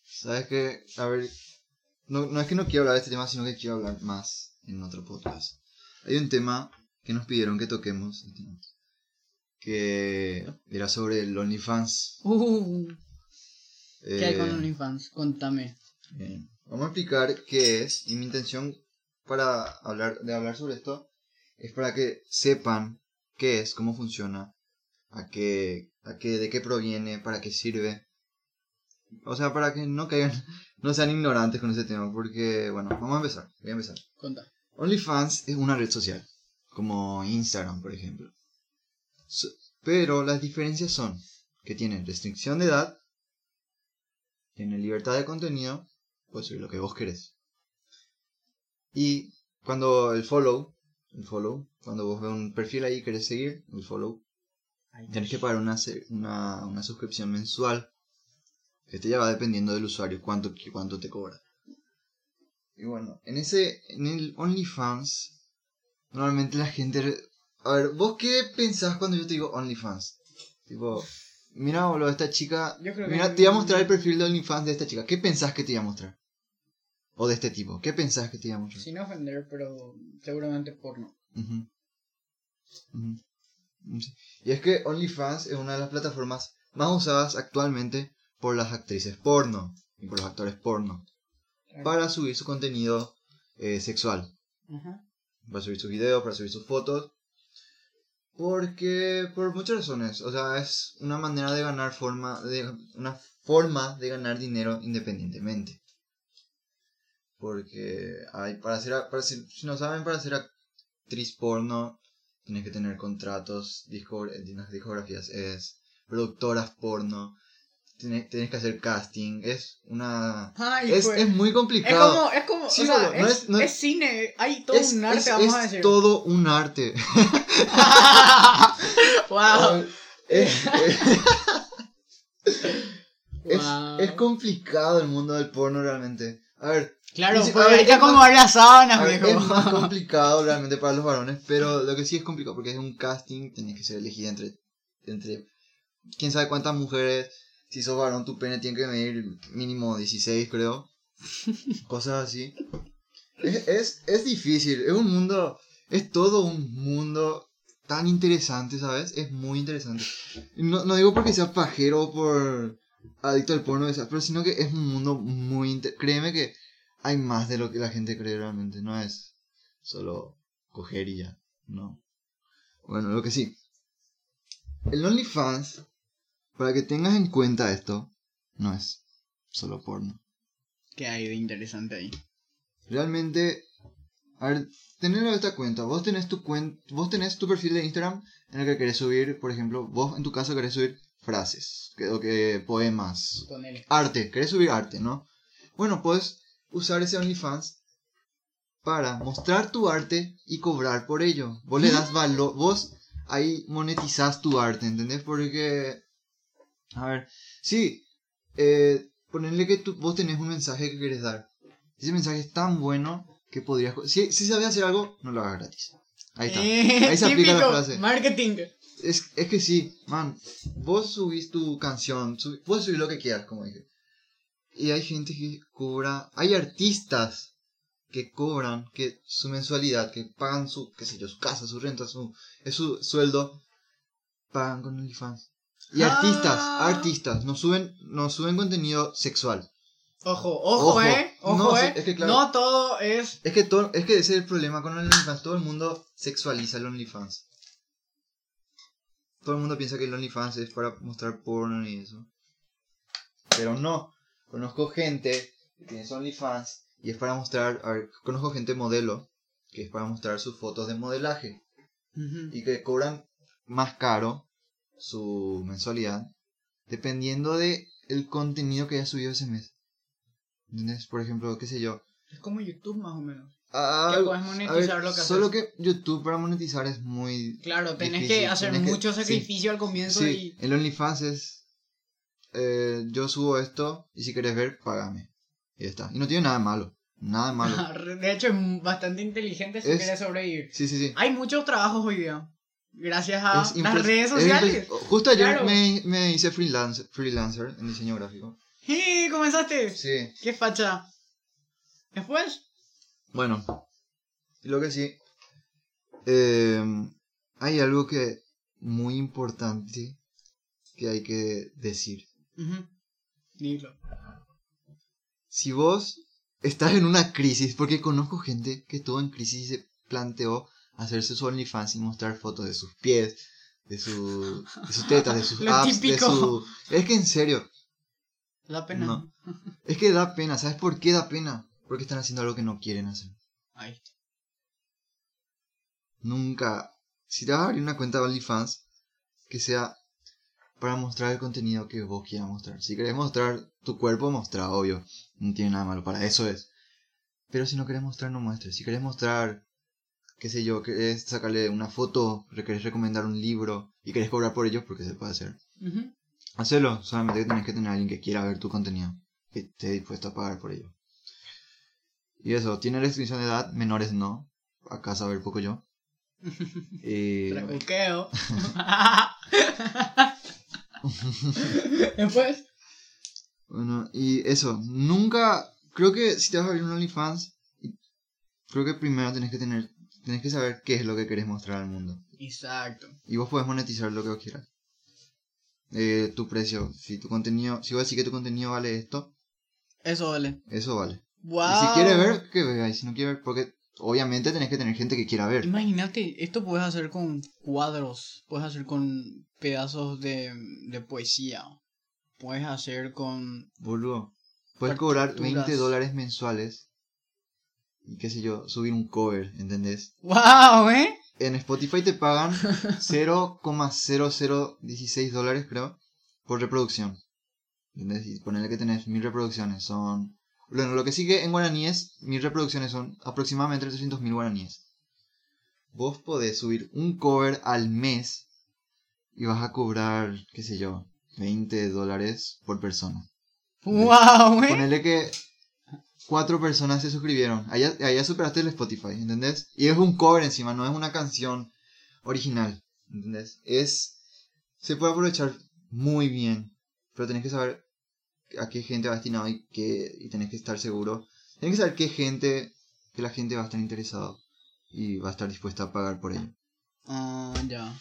¿Sabes qué? A ver, no, no es que no quiero hablar de este tema, sino que quiero hablar más en otro podcast. Hay un tema que nos pidieron que toquemos, que era sobre el OnlyFans. Uh, ¿Qué hay con Eh, OnlyFans? Contame. Bien. Vamos a explicar qué es y mi intención para hablar de hablar sobre esto es para que sepan qué es, cómo funciona, a qué, a qué, de qué proviene, para qué sirve. O sea, para que no caigan, no sean ignorantes con ese tema, porque bueno, vamos a empezar, voy a empezar. Conta. OnlyFans es una red social, como Instagram, por ejemplo. So- pero las diferencias son que tiene restricción de edad, tiene libertad de contenido, puedes subir lo que vos querés. Y cuando el follow, el follow, cuando vos ves un perfil ahí y querés seguir, el follow, Tienes que pagar una, una, una suscripción mensual. Este ya va dependiendo del usuario, cuánto, cuánto te cobra. Y bueno, en ese, en el OnlyFans, normalmente la gente... A ver, ¿vos qué pensás cuando yo te digo OnlyFans? Tipo, mira, boludo, esta chica... Yo creo que- Mira, te iba a mostrar el perfil de OnlyFans de esta chica. ¿Qué pensás que te iba a mostrar? O de este tipo. ¿Qué pensás que te iba mostrar? Sin ofender, pero seguramente porno. Sí. Y es que OnlyFans es una de las plataformas más usadas actualmente por las actrices porno y por los actores porno Claro. para subir su contenido eh, sexual, Ajá. para subir sus videos, para subir sus fotos. Porque por muchas razones, o sea, es una manera de ganar forma de una forma de ganar dinero independientemente. Porque hay para ser para ser- si no saben para ser actriz porno tienes que tener contratos, disco, las discografías es productoras porno, tienes, tienes que hacer casting, es una Ay, es, pues. es muy Es complicado. como, es como, Sí, o sea, no es, es- no es- es cine, hay todo es, un arte, es- vamos es a decir. todo un arte. wow. es, es- es- Wow. es complicado el mundo del porno realmente. A ver, Claro, sí, pues a ver, es más- las sábanas, a ver, viejo. es más complicado realmente para los varones, pero lo que sí es complicado porque es un casting, tenés que ser elegida entre, entre quién sabe cuántas mujeres. Si sos varón, tu pene tiene que medir mínimo 16, creo. Cosas así. Es, es, es difícil, es un mundo, es todo un mundo tan interesante, ¿sabes? Es muy interesante. No, no digo porque sea pajero o por adicto al porno, o sea, pero sino que es un mundo muy... inte- Créeme que hay más de lo que la gente cree realmente, no es solo coger y ya, no. Bueno, lo que sí. El OnlyFans, para que tengas en cuenta esto, no es solo porno. ¿Qué hay de interesante ahí? Realmente, a ver, tenedlo en esta cuenta. Vos tenés tu cuen vos tenés tu perfil de Instagram en el que querés subir, por ejemplo, vos en tu caso querés subir frases, que, poemas, arte, querés subir arte, ¿no? Bueno, puedes usar ese OnlyFans para mostrar tu arte y cobrar por ello. Vos le das valor, vos ahí monetizás tu arte, ¿entendés? Porque, a ver, sí, eh, ponerle que tú, vos tenés un mensaje que querés dar. Ese mensaje es tan bueno que podrías... Si, si sabes hacer algo, no lo hagas gratis. Ahí está. Eh, Ahí se aplica la frase. Marketing. Es, es que sí, man. Vos subís tu canción, subí- puedes subir lo que quieras, como dije. Y hay gente que cobra, hay artistas que cobran que su mensualidad, que pagan su, qué sé yo, su casa, su renta, su, su sueldo, pagan con OnlyFans. Y artistas, Ah. artistas, no suben, no suben contenido sexual. Ojo, ojo, Ojo. eh. Ojo, No, eh. es que claro. No todo es. Es que todo, es que ese es el problema con OnlyFans, todo el mundo sexualiza el OnlyFans. Todo el mundo piensa que el OnlyFans es para mostrar porno y eso. Pero no. Conozco gente que tiene OnlyFans y es para mostrar, a ver, conozco gente modelo que es para mostrar sus fotos de modelaje y que cobran más caro su mensualidad dependiendo de el contenido que haya subido ese mes. ¿Entendés? Por ejemplo, qué sé yo, Es como YouTube más o menos. Ah, Que puedes a monetizar ver, lo que haces. Solo que YouTube para monetizar es muy... Claro, tenés Difícil, que hacer tenés que- mucho sí. sacrificio al comienzo Sí, el OnlyFans es... eh, yo subo esto y si quieres ver, págame. Y ya está. Y no tiene nada de malo. Nada de y. malo. De hecho, es bastante inteligente si Es- quieres sobrevivir. Sí, sí, sí. Hay muchos trabajos hoy día. Gracias a Es las redes es sociales. Justo ayer Claro. me, me hice freelancer, freelancer en diseño gráfico. ¡Sí! ¿Comenzaste? Sí. ¿Qué facha? Después, Bueno. Y lo que sí... eh, hay algo que... Muy importante que hay que decir. dilo. si vos estás en una crisis, porque conozco gente que estuvo en crisis y se planteó hacerse su OnlyFans y mostrar fotos de sus pies, de, su, de sus tetas, de sus abs, de su... Es que en serio, La pena. No. es que da pena, ¿sabes por qué da pena? Porque están haciendo algo que no quieren hacer. Ay. nunca, si te vas a abrir una cuenta de OnlyFans, que sea para mostrar el contenido que vos quieras mostrar. Si querés mostrar tu cuerpo, mostra, obvio. No tiene nada malo, para eso es. Pero si no querés mostrar, no muestres. Si querés mostrar, qué sé yo, querés sacarle una foto, querés recomendar un libro y querés cobrar por ellos, porque se puede hacer. Ujú. Hacelo, solamente que tenés que tener a alguien que quiera ver tu contenido, que esté dispuesto a pagar por ello. Y eso, tiene restricción de edad, menores no. Acá saber poco yo. Eh. Después. bueno, y eso, nunca, creo que si te vas a abrir un OnlyFans, creo que primero tenés que tener, tenés que saber qué es lo que querés mostrar al mundo. Exacto. Y vos podés monetizar lo que vos quieras. Eh, tu precio, si tu contenido, si vos decís que tu contenido vale esto, Eso vale. eso vale. Wow. Y si quiere ver, que vea. Y si no quiere ver, porque obviamente tenés que tener gente que quiera ver. Imagínate, esto puedes hacer con cuadros, puedes hacer con pedazos de, de poesía, puedes hacer con... Boludo. Puedes cobrar Partituras. 20 dólares mensuales. Y qué sé yo, subir un cover, ¿entendés? ¡Wow, eh! En Spotify te pagan 0,0016 dólares, creo, por reproducción. ¿Entendés? Y ponerle que tenés mil reproducciones. Son. Bueno, lo que sigue en guaraníes, mil reproducciones son aproximadamente 300.000 guaraníes. Vos podés subir un cover al mes y vas a cobrar, qué sé yo, 20 dólares por persona. ¡Wow, eh! Ponele que cuatro personas se suscribieron. Allá, allá superaste el Spotify, ¿entendés? Y es un cover encima, no es una canción original, ¿entendés? Es... Se puede aprovechar muy bien, pero tenés que saber a qué gente va destinado y, qué, y tenés que estar seguro. Tenés que saber qué gente, que la gente va a estar interesado y va a estar dispuesta a pagar por ello. Ah, ya.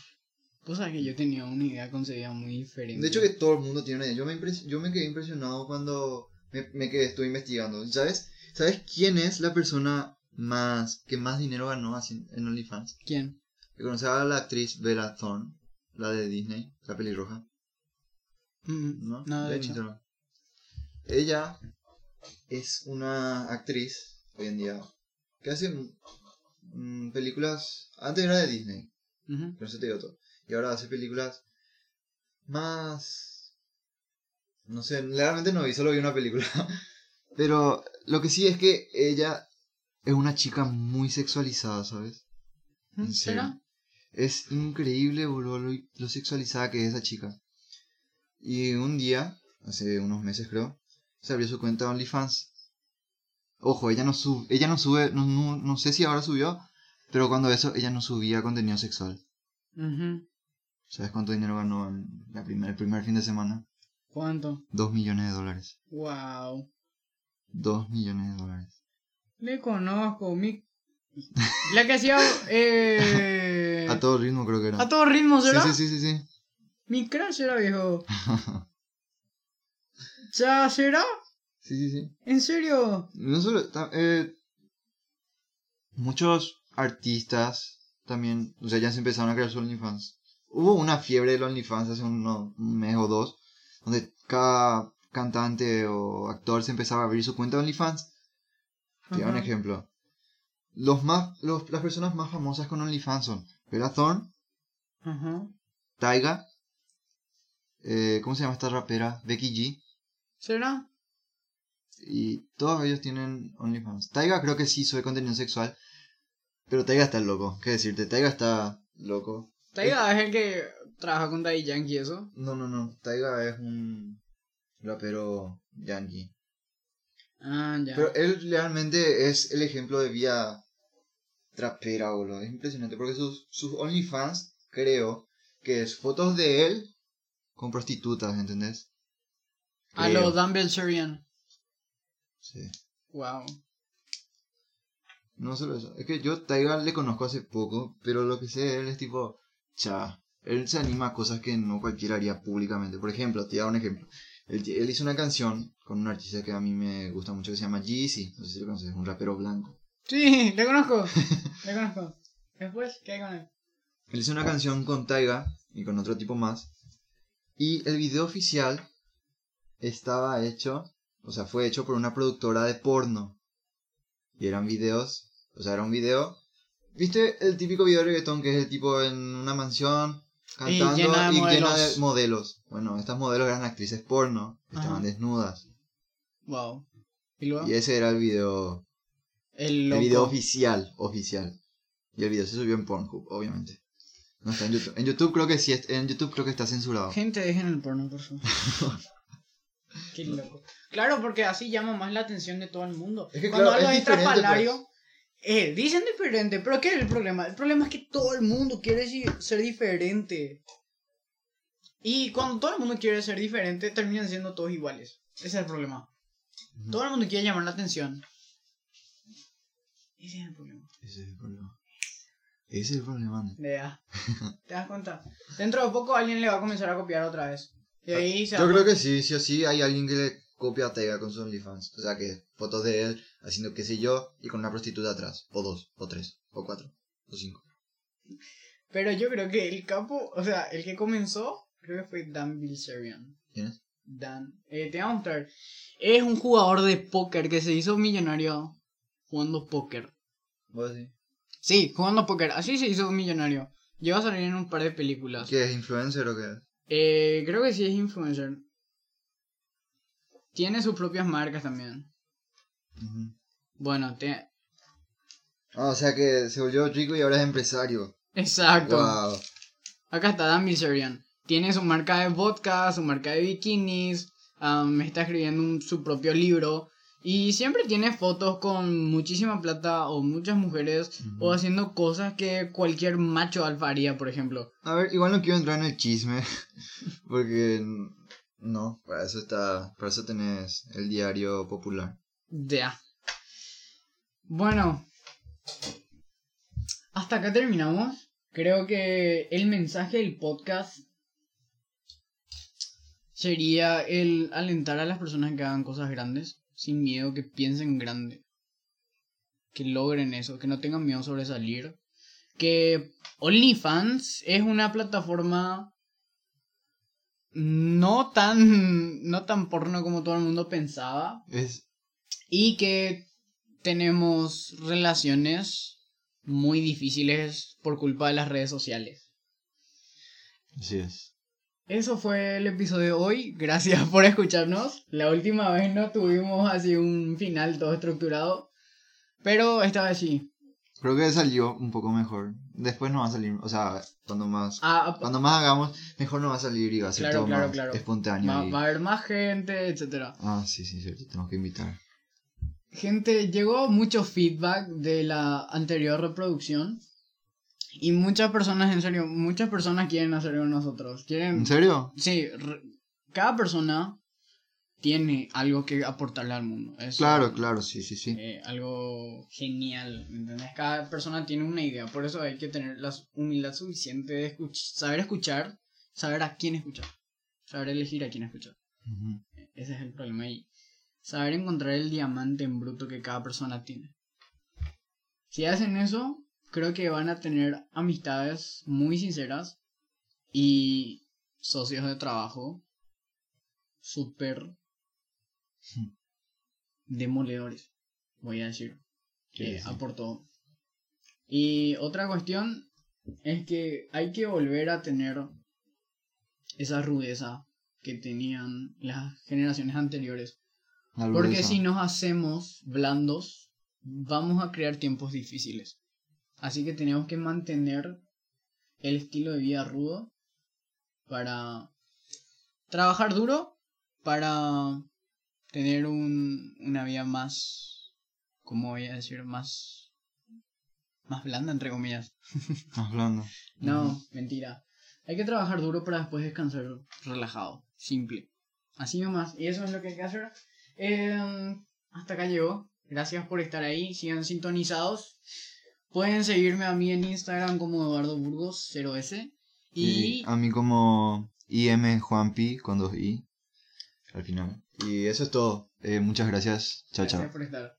Pues que yo tenía una idea concebida muy diferente. De hecho que todo el mundo tiene una idea. Yo me, impres- yo me quedé impresionado cuando me, me quedé, estuve investigando. ¿Sabes? ¿Sabes quién es la persona más que más dinero ganó así en OnlyFans? ¿Quién? ¿Le conoces a la actriz Bella Thorne? La de Disney, la pelirroja. Mm, ¿No? No, de hecho. Ella es una actriz hoy en día que hace mm, películas. Antes era de Disney, no sé te digo todo. Y ahora hace películas más. No sé, realmente no vi, solo vi una película. Pero lo que sí es que ella es una chica muy sexualizada, ¿sabes? En serio. Es increíble, boludo, lo, lo sexualizada que es esa chica. Y un día, hace unos meses creo, se abrió su cuenta de OnlyFans. Ojo, ella no sube, ella no sube, no, no, no sé si ahora subió, pero cuando eso, ella no subía contenido sexual. ¿Sabes cuánto dinero ganó en la primer, el primer fin de semana? ¿Cuánto? Dos millones de dólares. Wow. Dos millones de dólares. Le conozco, mi... La que hacía... Eh... A todo ritmo creo que era. A todo ritmo, Sí, ¿será? sí, sí, sí, sí. Mi crush era viejo. ¿Ya será? sí, sí, sí. ¿En serio? No solo, eh, muchos artistas también, o sea, ya se empezaron a crear su OnlyFans. Hubo una fiebre del OnlyFans hace uno- un mes o dos, donde cada cantante o actor se empezaba a abrir su cuenta de OnlyFans. Te doy un ejemplo. Los más, los, las personas más famosas con OnlyFans son Bella Thorne, Ajá. Taiga, eh, ¿cómo se llama esta rapera? Becky G. ¿Será? Y todos ellos tienen OnlyFans. Taiga creo que sí sube contenido sexual. Pero Taiga está loco. ¿Qué decirte? Taiga está loco. Taiga es el que trabaja con Daddy Yankee y eso. No, no, no. Taiga es un rapero yankee. Ah, ya. Pero él realmente es el ejemplo de vida trapera, boludo. Es impresionante porque sus, sus OnlyFans, creo que es fotos de él con prostitutas, ¿entendés? A los Dan Bilzerian. Sí. Wow. No solo eso. Es que yo Taiga le conozco hace poco, pero lo que sé de él es tipo, cha, él se anima a cosas que no cualquiera haría públicamente. Por ejemplo, te voy a dar un ejemplo. Él, él hizo una canción con un artista que a mí me gusta mucho que se llama Jeezy. No sé si lo conoces, un rapero blanco. Sí, le conozco. le conozco. Después, ¿qué hay con él? Él hizo una canción con Taiga y con otro tipo más. Y el video oficial estaba hecho, o sea, fue hecho por una productora de porno. Y eran videos, o sea, era un video ¿Viste el típico video de reggaetón que es el tipo en una mansión cantando y llena de de, modelos. modelos? Bueno, estas modelos eran actrices porno, estaban Ajá. desnudas. Wow. ¿Y luego? Y ese era el video, El video oficial, oficial. Y el video se subió en Pornhub, obviamente. No está en YouTube. En YouTube creo que sí, es- en YouTube creo que está censurado. Gente, dejen el porno, por favor. Qué loco. Claro, porque así llama más la atención de todo el mundo. Es que, Cuando claro, algo es estrafalario, eh, dicen diferente, pero ¿qué es el problema? El problema es que todo el mundo quiere ser diferente. Y cuando todo el mundo quiere ser diferente, terminan siendo todos iguales. Ese es el problema. Todo el mundo quiere llamar la atención. Ese es el problema. Ese es el problema. Ese es el problema. Vea. ¿Te das cuenta? Dentro de poco alguien le va a comenzar a copiar otra vez. Y ahí se Yo creo que sí, sí o sí hay alguien que le copia a Tega con sus OnlyFans. O sea que fotos de él haciendo qué sé yo y con una prostituta atrás. O dos, o tres, o cuatro, o cinco. Pero yo creo que el capo, o sea, el que comenzó, creo que fue Dan Bilzerian. ¿Quién es? Dan. Eh, te voy a mostrar. Es un jugador de póker que se hizo millonario jugando póker. ¿Vos sí? Sí, jugando póker. Así se hizo millonario. Llegó a salir en un par de películas. ¿Qué es? ¿Influencer o qué es? Eh, creo que sí es influencer. Tiene sus propias marcas también. Bueno, te... Ah, o sea que se volvió rico y ahora es empresario. Exacto. Wow. Acá está Dan Bilzerian. Tiene su marca de vodka, su marca de bikinis. am, está escribiendo un- su propio libro. Y siempre tiene fotos con muchísima plata o muchas mujeres. O haciendo cosas que cualquier macho alfa haría, por ejemplo. A ver, igual no quiero entrar en el chisme. Porque no, para eso está. Para eso tenés el diario popular. Ya. Bueno. Hasta acá terminamos. Creo que el mensaje del podcast sería el alentar a las personas que hagan cosas grandes, sin miedo, que piensen grande. Que logren eso, que no tengan miedo a sobresalir. Que OnlyFans es una plataforma no tan no tan porno como todo el mundo pensaba Es. y que tenemos relaciones muy difíciles por culpa de las redes sociales. Así es. Eso fue el episodio de hoy. Gracias por escucharnos. La última vez no tuvimos así un final todo estructurado. Pero esta vez sí. Creo que salió un poco mejor. Después no va a salir. O sea, cuando más. Ah, Cuando más hagamos, mejor no va a salir y va a ser Claro, todo claro, más claro. espontáneo. va, y- va a haber más gente, etcétera. Ah, sí, sí, cierto. Tenemos que invitar. Gente, llegó mucho feedback de la anterior reproducción. Y muchas personas, en serio, muchas personas quieren hacer con nosotros. Quieren ¿En serio? Sí, re- cada persona tiene algo que aportarle al mundo. Es Claro, claro, sí, sí, sí. eh, algo genial, ¿me ¿entendés? Cada persona tiene una idea, por eso hay que tener la humildad suficiente de escuch- saber escuchar, saber a quién escuchar, saber elegir a quién escuchar. Ese es el problema y saber encontrar el diamante en bruto que cada persona tiene. Si hacen eso, creo que van a tener amistades muy sinceras y socios de trabajo súper demoledores, voy a decir, que Sí, sí. aportó. Y otra cuestión es que hay que volver a tener esa rudeza que tenían las generaciones anteriores. Porque si nos hacemos blandos, vamos a crear tiempos difíciles. Así que tenemos que mantener el estilo de vida rudo para trabajar duro, para tener un, una vida más, ¿cómo voy a decir? Más, más blanda, entre comillas. Más blando. No, mentira. Hay que trabajar duro para después descansar relajado, simple. Así nomás, y eso es lo que hay que hacer. Eh, hasta acá llegó. Gracias por estar ahí, sigan sintonizados. Pueden seguirme a mí en Instagram como Eduardo Burgos 0S. Y, Y a mí como IM Juanpi con dos I al final. Y eso es todo. Eh, muchas gracias. Chao, gracias chao. por estar.